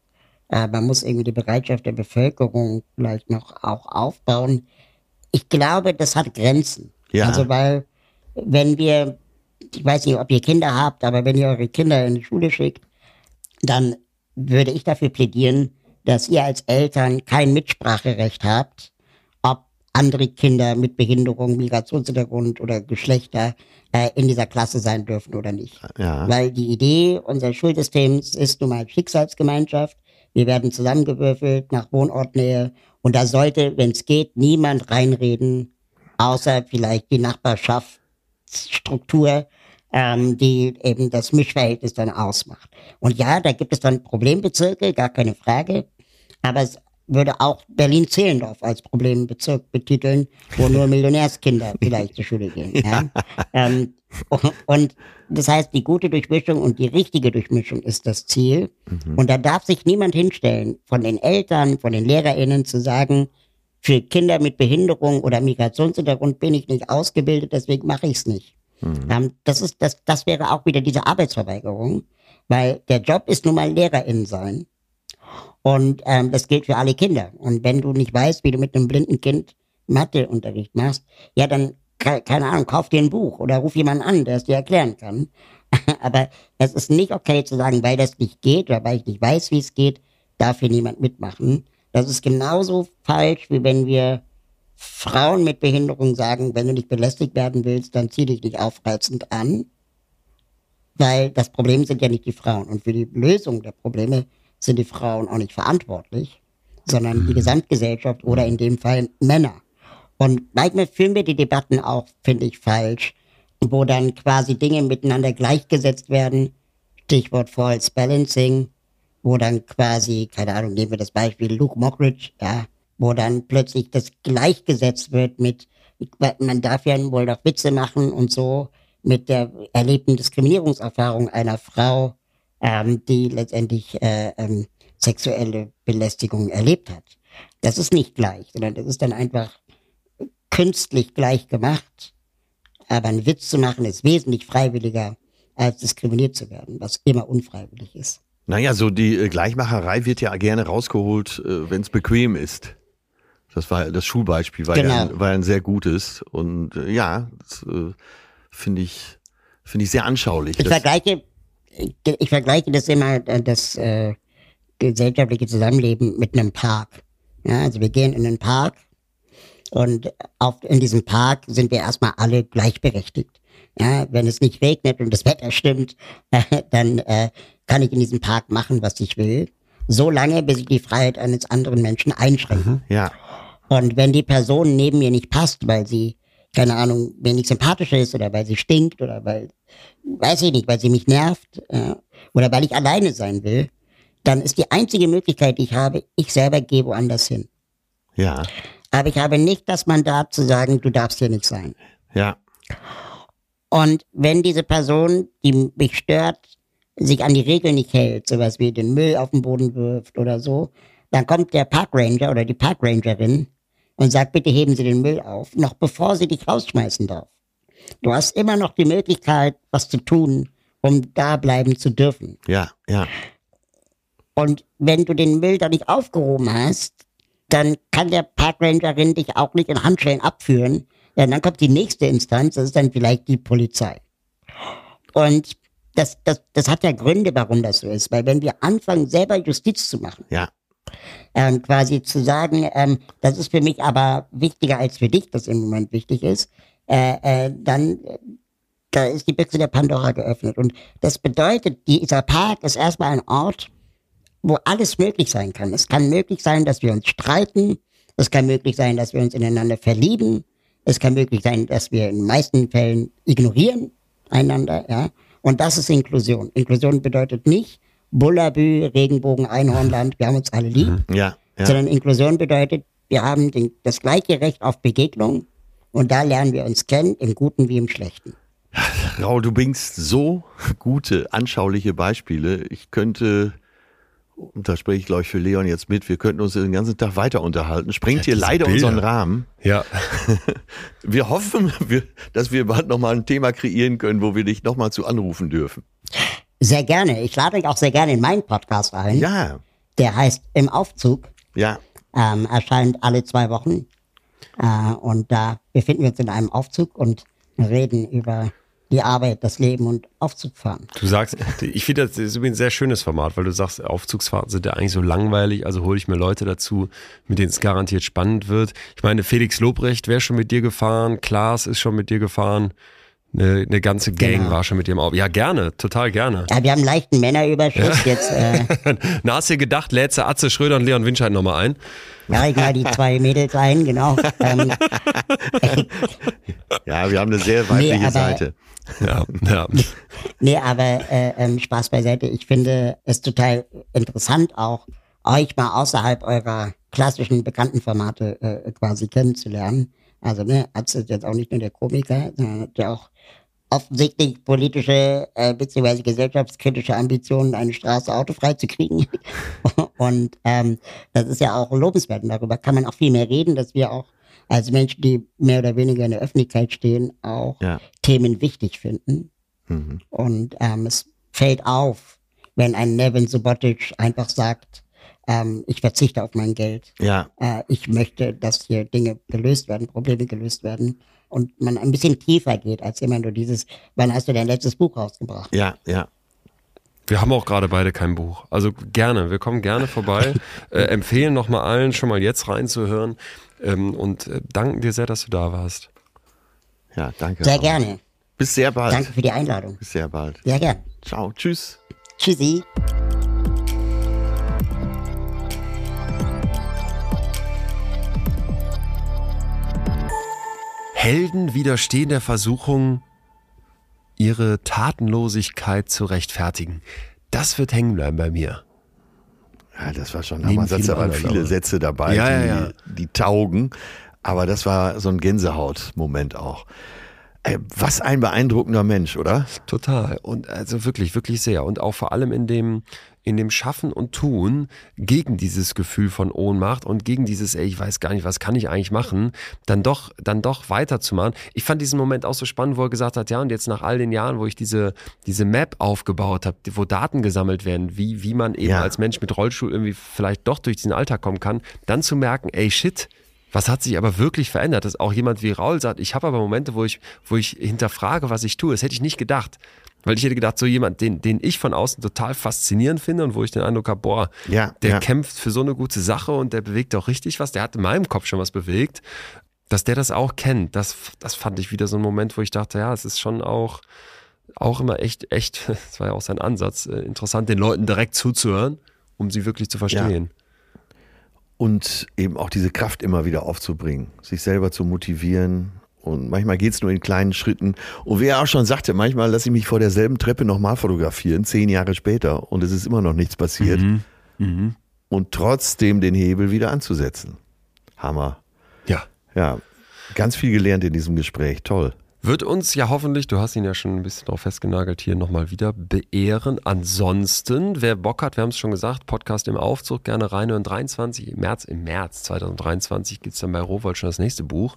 [SPEAKER 3] äh, man muss irgendwie die Bereitschaft der Bevölkerung vielleicht noch auch aufbauen. Ich glaube, das hat Grenzen.
[SPEAKER 2] Ja.
[SPEAKER 3] Also weil, wenn wir, ich weiß nicht, ob ihr Kinder habt, aber wenn ihr eure Kinder in die Schule schickt, dann würde ich dafür plädieren, dass ihr als Eltern kein Mitspracherecht habt, ob andere Kinder mit Behinderung, Migrationshintergrund oder Geschlechter äh, in dieser Klasse sein dürfen oder nicht.
[SPEAKER 2] ja.
[SPEAKER 3] Weil die Idee unseres Schulsystems ist nun mal Schicksalsgemeinschaft. Wir werden zusammengewürfelt nach Wohnortnähe und da sollte, wenn es geht, niemand reinreden, außer vielleicht die Nachbarschaftsstruktur, ähm, die eben das Mischverhältnis dann ausmacht. Und ja, da gibt es dann Problembezirke, gar keine Frage, aber es würde auch Berlin-Zehlendorf als Problembezirk betiteln, wo nur Millionärskinder vielleicht zur Schule gehen. Ja? ähm, und das heißt, die gute Durchmischung und die richtige Durchmischung ist das Ziel. Und da darf sich niemand hinstellen, von den Eltern, von den LehrerInnen zu sagen, für Kinder mit Behinderung oder Migrationshintergrund bin ich nicht ausgebildet, deswegen mache ich es nicht. Ähm, das, ist, das, das wäre auch wieder diese Arbeitsverweigerung, weil der Job ist nun mal LehrerInnen sein. Und ähm, das gilt für alle Kinder. Und wenn du nicht weißt, wie du mit einem blinden Kind Matheunterricht machst, ja, dann, ke- keine Ahnung, kauf dir ein Buch oder ruf jemanden an, der es dir erklären kann. Aber es ist nicht okay zu sagen, weil das nicht geht oder weil ich nicht weiß, wie es geht, darf hier niemand mitmachen. Das ist genauso falsch, wie wenn wir Frauen mit Behinderung sagen, wenn du nicht belästigt werden willst, dann zieh dich nicht aufreizend an. Weil das Problem sind ja nicht die Frauen. Und für die Lösung der Probleme sind die Frauen auch nicht verantwortlich, sondern die Gesamtgesellschaft oder in dem Fall Männer. Und manchmal führen wir die Debatten auch, finde ich, falsch, wo dann quasi Dinge miteinander gleichgesetzt werden. Stichwort False Balancing, wo dann quasi, keine Ahnung, nehmen wir das Beispiel Luke Mockridge, ja, wo dann plötzlich das gleichgesetzt wird mit, man darf ja wohl doch Witze machen und so, mit der erlebten Diskriminierungserfahrung einer Frau, ähm, die letztendlich äh, ähm, sexuelle Belästigung erlebt hat. Das ist nicht gleich, sondern das ist dann einfach künstlich gleich gemacht. Aber einen Witz zu machen ist wesentlich freiwilliger, als diskriminiert zu werden, was immer unfreiwillig ist.
[SPEAKER 2] Naja, so die äh, Gleichmacherei wird ja gerne rausgeholt, äh, wenn es bequem ist. Das war das Schulbeispiel, war, ja,
[SPEAKER 3] Genau.
[SPEAKER 2] ein, war ein sehr gutes. Und äh, ja, äh, finde ich, finde ich sehr anschaulich.
[SPEAKER 3] Ich vergleiche, ich, ich vergleiche das immer, äh, das äh, gesellschaftliche Zusammenleben mit einem Park. Ja, also wir gehen in den Park und auf, in diesem Park sind wir erstmal alle gleichberechtigt. Ja, wenn es nicht regnet und das Wetter stimmt, dann äh, kann ich in diesem Park machen, was ich will. So lange, bis ich die Freiheit eines anderen Menschen einschränke.
[SPEAKER 2] ja,
[SPEAKER 3] Und wenn die Person neben mir nicht passt, weil sie, keine Ahnung, wenig sympathisch ist oder weil sie stinkt oder weil, weiß ich nicht, weil sie mich nervt äh, oder weil ich alleine sein will, dann ist die einzige Möglichkeit, die ich habe, ich selber gehe woanders hin.
[SPEAKER 2] ja,
[SPEAKER 3] Aber ich habe nicht das Mandat zu sagen, du darfst hier nicht sein.
[SPEAKER 2] ja,
[SPEAKER 3] Und wenn diese Person, die mich stört, sich an die Regeln nicht hält, sowas wie den Müll auf den Boden wirft oder so, dann kommt der Parkranger oder die Parkrangerin und sagt, bitte heben Sie den Müll auf, noch bevor sie dich rausschmeißen darf. Du hast immer noch die Möglichkeit, was zu tun, um da bleiben zu dürfen.
[SPEAKER 2] ja, ja,
[SPEAKER 3] Und wenn du den Müll da nicht aufgehoben hast, dann kann der Parkrangerin dich auch nicht in Handschellen abführen. Ja, dann kommt die nächste Instanz, das ist dann vielleicht die Polizei. Und das, das, das hat ja Gründe, warum das so ist. Weil wenn wir anfangen, selber Justiz zu machen,
[SPEAKER 2] ja,
[SPEAKER 3] ähm, quasi zu sagen, ähm, das ist für mich aber wichtiger als für dich, das im Moment wichtig ist, äh, äh, dann äh, da ist die Büchse der Pandora geöffnet. Und das bedeutet, dieser Park ist erstmal ein Ort, wo alles möglich sein kann. Es kann möglich sein, dass wir uns streiten. Es kann möglich sein, dass wir uns ineinander verlieben. Es kann möglich sein, dass wir in den meisten Fällen ignorieren einander, ja. Und das ist Inklusion. Inklusion bedeutet nicht Bullabü, Regenbogen, Einhornland, wir haben uns alle lieb.
[SPEAKER 2] Mhm. Ja, ja.
[SPEAKER 3] Sondern Inklusion bedeutet, wir haben den, das gleiche Recht auf Begegnung und da lernen wir uns kennen, im Guten wie im Schlechten.
[SPEAKER 2] Raul, du bringst so gute, anschauliche Beispiele. Ich könnte, und da spreche ich glaube ich für Leon jetzt mit, wir könnten uns den ganzen Tag weiter unterhalten. Sprengt hier
[SPEAKER 1] diese
[SPEAKER 2] leider
[SPEAKER 1] Bilder.
[SPEAKER 2] unseren Rahmen.
[SPEAKER 1] Ja.
[SPEAKER 2] Wir hoffen, dass wir bald nochmal ein Thema kreieren können, wo wir dich nochmal zu anrufen dürfen.
[SPEAKER 3] Sehr gerne. Ich lade euch auch sehr gerne in meinen Podcast ein.
[SPEAKER 2] Ja,
[SPEAKER 3] Der heißt Im Aufzug.
[SPEAKER 2] ja.
[SPEAKER 3] ähm, erscheint alle zwei Wochen. Äh, und da befinden wir uns in einem Aufzug und reden über die Arbeit, das Leben und Aufzugfahren.
[SPEAKER 1] Du sagst, ich finde, das ist übrigens ein sehr schönes Format, weil du sagst, Aufzugsfahrten sind ja eigentlich so langweilig, also hole ich mir Leute dazu, mit denen es garantiert spannend wird. Ich meine, Felix Lobrecht wäre schon mit dir gefahren, Klaas ist schon mit dir gefahren, eine, eine ganze Gang
[SPEAKER 3] Genau.
[SPEAKER 1] war schon mit im Auto. Ja, gerne, total gerne.
[SPEAKER 3] Ja, wir haben einen leichten Männerüberschuss. Jetzt äh,
[SPEAKER 1] Na, hast du dir gedacht, lädst du Atze Schröder und Leon Winscheid nochmal ein?
[SPEAKER 3] lade ich mal die zwei Mädels ein, genau. Ähm,
[SPEAKER 2] Ja, wir haben eine sehr weibliche
[SPEAKER 3] aber-
[SPEAKER 2] Seite.
[SPEAKER 1] Ja, ja.
[SPEAKER 3] nee, aber äh, ähm, Spaß beiseite. Ich finde es total interessant auch, euch mal außerhalb eurer klassischen bekannten Formate äh, quasi kennenzulernen. Also, ne, Atze ist jetzt auch nicht nur der Komiker, sondern hat ja auch offensichtlich politische äh, bzw. gesellschaftskritische Ambitionen, eine Straße autofrei zu kriegen. Und ähm, das ist ja auch lobenswert. Und darüber kann man auch viel mehr reden, dass wir auch als Menschen, die mehr oder weniger in der Öffentlichkeit stehen, auch
[SPEAKER 2] Ja.
[SPEAKER 3] Themen wichtig finden.
[SPEAKER 2] Mhm.
[SPEAKER 3] Und ähm, es fällt auf, wenn ein Nevin Subotic einfach sagt, ähm, ich verzichte auf mein Geld.
[SPEAKER 2] Ja,
[SPEAKER 3] Äh, ich möchte, dass hier Dinge gelöst werden, Probleme gelöst werden. Und man ein bisschen tiefer geht, als immer nur dieses, wann hast du dein letztes Buch rausgebracht?
[SPEAKER 2] ja, ja.
[SPEAKER 1] Wir haben auch gerade beide kein Buch. Also gerne, wir kommen gerne vorbei. äh, empfehlen nochmal allen, schon mal jetzt reinzuhören. Ähm, und äh, danken dir sehr, dass du da warst.
[SPEAKER 2] Ja, danke.
[SPEAKER 3] Sehr
[SPEAKER 2] Raul.
[SPEAKER 3] gerne.
[SPEAKER 2] Bis sehr bald.
[SPEAKER 3] Danke für die Einladung.
[SPEAKER 2] Bis sehr bald.
[SPEAKER 3] Sehr gern.
[SPEAKER 2] Ciao. Tschüss.
[SPEAKER 3] Tschüssi.
[SPEAKER 1] Helden widerstehen der Versuchung, ihre Tatenlosigkeit zu rechtfertigen. Das wird hängen bleiben bei mir.
[SPEAKER 2] Ja, das war schon
[SPEAKER 1] Neben
[SPEAKER 2] Hammer. Satz,
[SPEAKER 1] vielem
[SPEAKER 2] da waren viele. Sätze dabei,
[SPEAKER 1] Ja,
[SPEAKER 2] die,
[SPEAKER 1] ja, ja.
[SPEAKER 2] die taugen. Aber das war so ein Gänsehaut-Moment auch. Was ein beeindruckender Mensch, oder?
[SPEAKER 1] Total. Und also wirklich, wirklich sehr. Und auch vor allem in dem, in dem Schaffen und Tun gegen dieses Gefühl von Ohnmacht und gegen dieses, ey, ich weiß gar nicht, was kann ich eigentlich machen, dann doch, dann doch weiterzumachen. Ich fand diesen Moment auch so spannend, wo er gesagt hat, ja, und jetzt nach all den Jahren, wo ich diese, diese Map aufgebaut habe, wo Daten gesammelt werden, wie, wie man eben
[SPEAKER 2] Ja.
[SPEAKER 1] als Mensch mit Rollstuhl irgendwie vielleicht doch durch diesen Alltag kommen kann, dann zu merken, ey, shit, was hat sich aber wirklich verändert? Dass auch jemand wie Raul sagt, ich habe aber Momente, wo ich, wo ich hinterfrage, was ich tue. Das hätte ich nicht gedacht. Weil ich hätte gedacht, so jemand, den, den ich von außen total faszinierend finde und wo ich den Eindruck habe, boah,
[SPEAKER 2] Ja,
[SPEAKER 1] der
[SPEAKER 2] ja.
[SPEAKER 1] kämpft für so eine gute Sache und der bewegt auch richtig was. Der hat in meinem Kopf schon was bewegt. Dass der das auch kennt, das, das fand ich wieder so ein Moment, wo ich dachte, ja, es ist schon auch, auch immer echt, echt, das war ja auch sein Ansatz, äh, interessant, den Leuten direkt zuzuhören, um sie wirklich zu verstehen.
[SPEAKER 2] Und eben auch diese Kraft immer wieder aufzubringen, sich selber zu motivieren. Und manchmal geht's nur in kleinen Schritten. Und wie er auch schon sagte, manchmal lasse ich mich vor derselben Treppe nochmal fotografieren, zehn Jahre später, und es ist immer noch nichts passiert. Und trotzdem den Hebel wieder anzusetzen. Hammer.
[SPEAKER 1] Ja.
[SPEAKER 2] Ja, ganz viel gelernt in diesem Gespräch. Toll.
[SPEAKER 1] Wird uns ja hoffentlich, du hast ihn ja schon ein bisschen drauf festgenagelt, hier nochmal wieder beehren. Ansonsten, wer Bock hat, wir haben es schon gesagt, Podcast im Aufzug, gerne reinhören. 23 im März, im März 2023 gibt's dann bei Rowold schon das nächste Buch.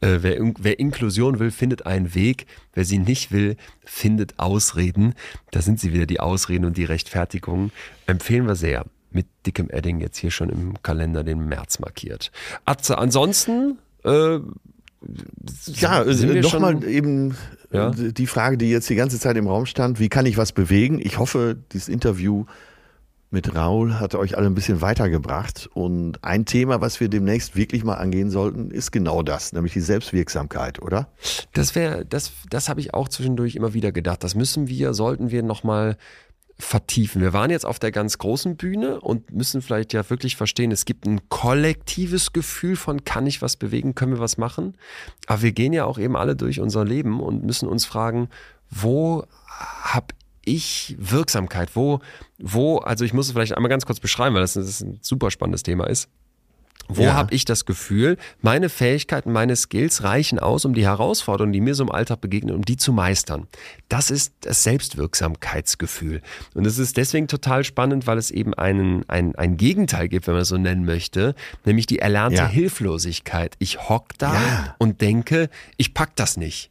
[SPEAKER 1] Äh, wer, wer Inklusion will, findet einen Weg. Wer sie nicht will, findet Ausreden. Da sind sie wieder, die Ausreden und die Rechtfertigungen. Empfehlen wir sehr. Mit dickem Edding jetzt hier schon im Kalender den März markiert. Atze, ansonsten, äh,
[SPEAKER 2] Ja,
[SPEAKER 1] wir
[SPEAKER 2] nochmal eben
[SPEAKER 1] Ja?
[SPEAKER 2] äh, die Frage, die jetzt die ganze Zeit im Raum stand, wie kann ich was bewegen? Ich hoffe, dieses Interview mit Raul hat euch alle ein bisschen weitergebracht. Und ein Thema, was wir demnächst wirklich mal angehen sollten, ist genau das, nämlich die Selbstwirksamkeit, oder?
[SPEAKER 1] Das wäre, das, das habe ich auch zwischendurch immer wieder gedacht. Das müssen wir, sollten wir nochmal vertiefen. Wir waren jetzt auf der ganz großen Bühne und müssen vielleicht ja wirklich verstehen, es gibt ein kollektives Gefühl von, kann ich was bewegen, können wir was machen? Aber wir gehen ja auch eben alle durch unser Leben und müssen uns fragen, wo habe ich Wirksamkeit? Wo, wo, also ich muss es vielleicht einmal ganz kurz beschreiben, weil das, das ein super spannendes Thema ist. Wo
[SPEAKER 2] Ja.
[SPEAKER 1] habe ich das Gefühl, meine Fähigkeiten, meine Skills reichen aus, um die Herausforderungen, die mir so im Alltag begegnen, um die zu meistern? Das ist das Selbstwirksamkeitsgefühl. Und es ist deswegen total spannend, weil es eben einen, ein, ein Gegenteil gibt, wenn man es so nennen möchte, nämlich die erlernte
[SPEAKER 2] Ja.
[SPEAKER 1] Hilflosigkeit. Ich hock da
[SPEAKER 2] Ja.
[SPEAKER 1] und denke, ich pack das nicht.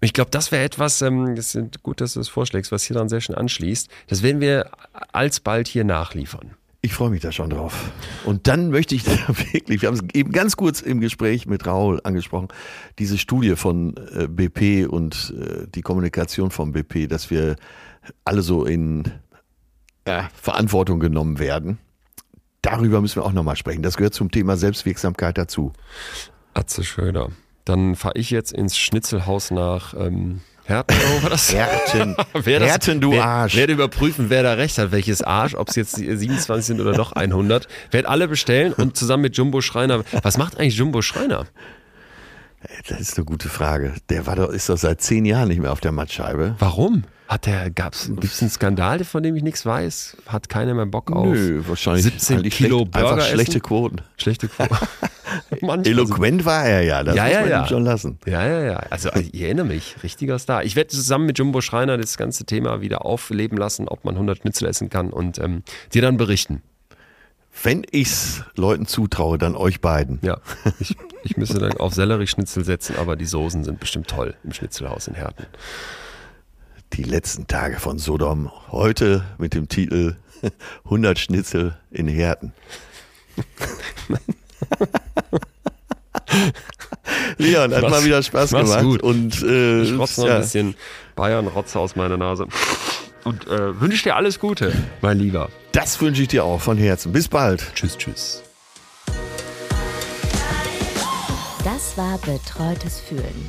[SPEAKER 1] Und ich glaube, das wäre etwas, ähm, das ist gut, dass du es vorschlägst, was hier dran sehr schön anschließt. Das werden wir alsbald hier nachliefern.
[SPEAKER 2] Ich freue mich da schon drauf. Und dann möchte ich da wirklich, wir haben es eben ganz kurz im Gespräch mit Raul angesprochen, diese Studie von äh, BP und äh, die Kommunikation von BP, dass wir alle so in äh, Verantwortung genommen werden. Darüber müssen wir auch nochmal sprechen. Das gehört zum Thema Selbstwirksamkeit dazu.
[SPEAKER 1] Atze Schröder. Dann fahre ich jetzt ins Schnitzelhaus nach ähm, Herten. War das?
[SPEAKER 2] Härten,
[SPEAKER 1] Wer das-
[SPEAKER 2] Härten, du
[SPEAKER 1] wer,
[SPEAKER 2] Arsch.
[SPEAKER 1] Werde überprüfen, wer da recht hat, welches Arsch, ob es jetzt 27 sind oder doch 100. Werd alle bestellen und zusammen mit Jumbo Schreiner. Was macht eigentlich Jumbo Schreiner?
[SPEAKER 2] Das ist eine gute Frage. Der war doch, ist doch seit zehn Jahren nicht mehr auf der Mattscheibe.
[SPEAKER 1] Warum? Hat der, gab's, gibt's einen Skandal, von dem ich nichts weiß? Hat keiner mehr Bock auf?
[SPEAKER 2] Nö, wahrscheinlich
[SPEAKER 1] 17
[SPEAKER 2] eigentlich
[SPEAKER 1] Kilo
[SPEAKER 2] schlecht,
[SPEAKER 1] Burger
[SPEAKER 2] einfach schlechte? Quoten.
[SPEAKER 1] Schlechte Quote. Manchmal
[SPEAKER 2] Eloquent war er ja, das
[SPEAKER 1] Ja,
[SPEAKER 2] muss
[SPEAKER 1] ja,
[SPEAKER 2] man
[SPEAKER 1] ja.
[SPEAKER 2] ihm schon lassen.
[SPEAKER 1] Ja, ja, ja. Also ich erinnere mich, richtiger Star. Ich werde zusammen mit Jumbo Schreiner das ganze Thema wieder aufleben lassen, ob man 100 Schnitzel essen kann und ähm, dir dann berichten.
[SPEAKER 2] Wenn ich's Leuten zutraue, dann euch beiden.
[SPEAKER 1] Ja, ich, ich müsste dann auf Sellerieschnitzel setzen, aber die Soßen sind bestimmt toll im Schnitzelhaus in Herten.
[SPEAKER 2] Die letzten Tage von Sodom. Heute mit dem Titel 100 Schnitzel in Herten. Leon, hat mal wieder Spaß
[SPEAKER 1] mach's
[SPEAKER 2] gemacht.
[SPEAKER 1] gut.
[SPEAKER 2] Und äh,
[SPEAKER 1] Ich rotze noch
[SPEAKER 2] ja,
[SPEAKER 1] ein bisschen Bayern-Rotze aus meiner Nase. Und äh, wünsche dir alles Gute, mein Lieber.
[SPEAKER 2] das wünsche ich dir auch von Herzen. Bis bald.
[SPEAKER 1] Tschüss, tschüss.
[SPEAKER 4] Das war Betreutes Fühlen.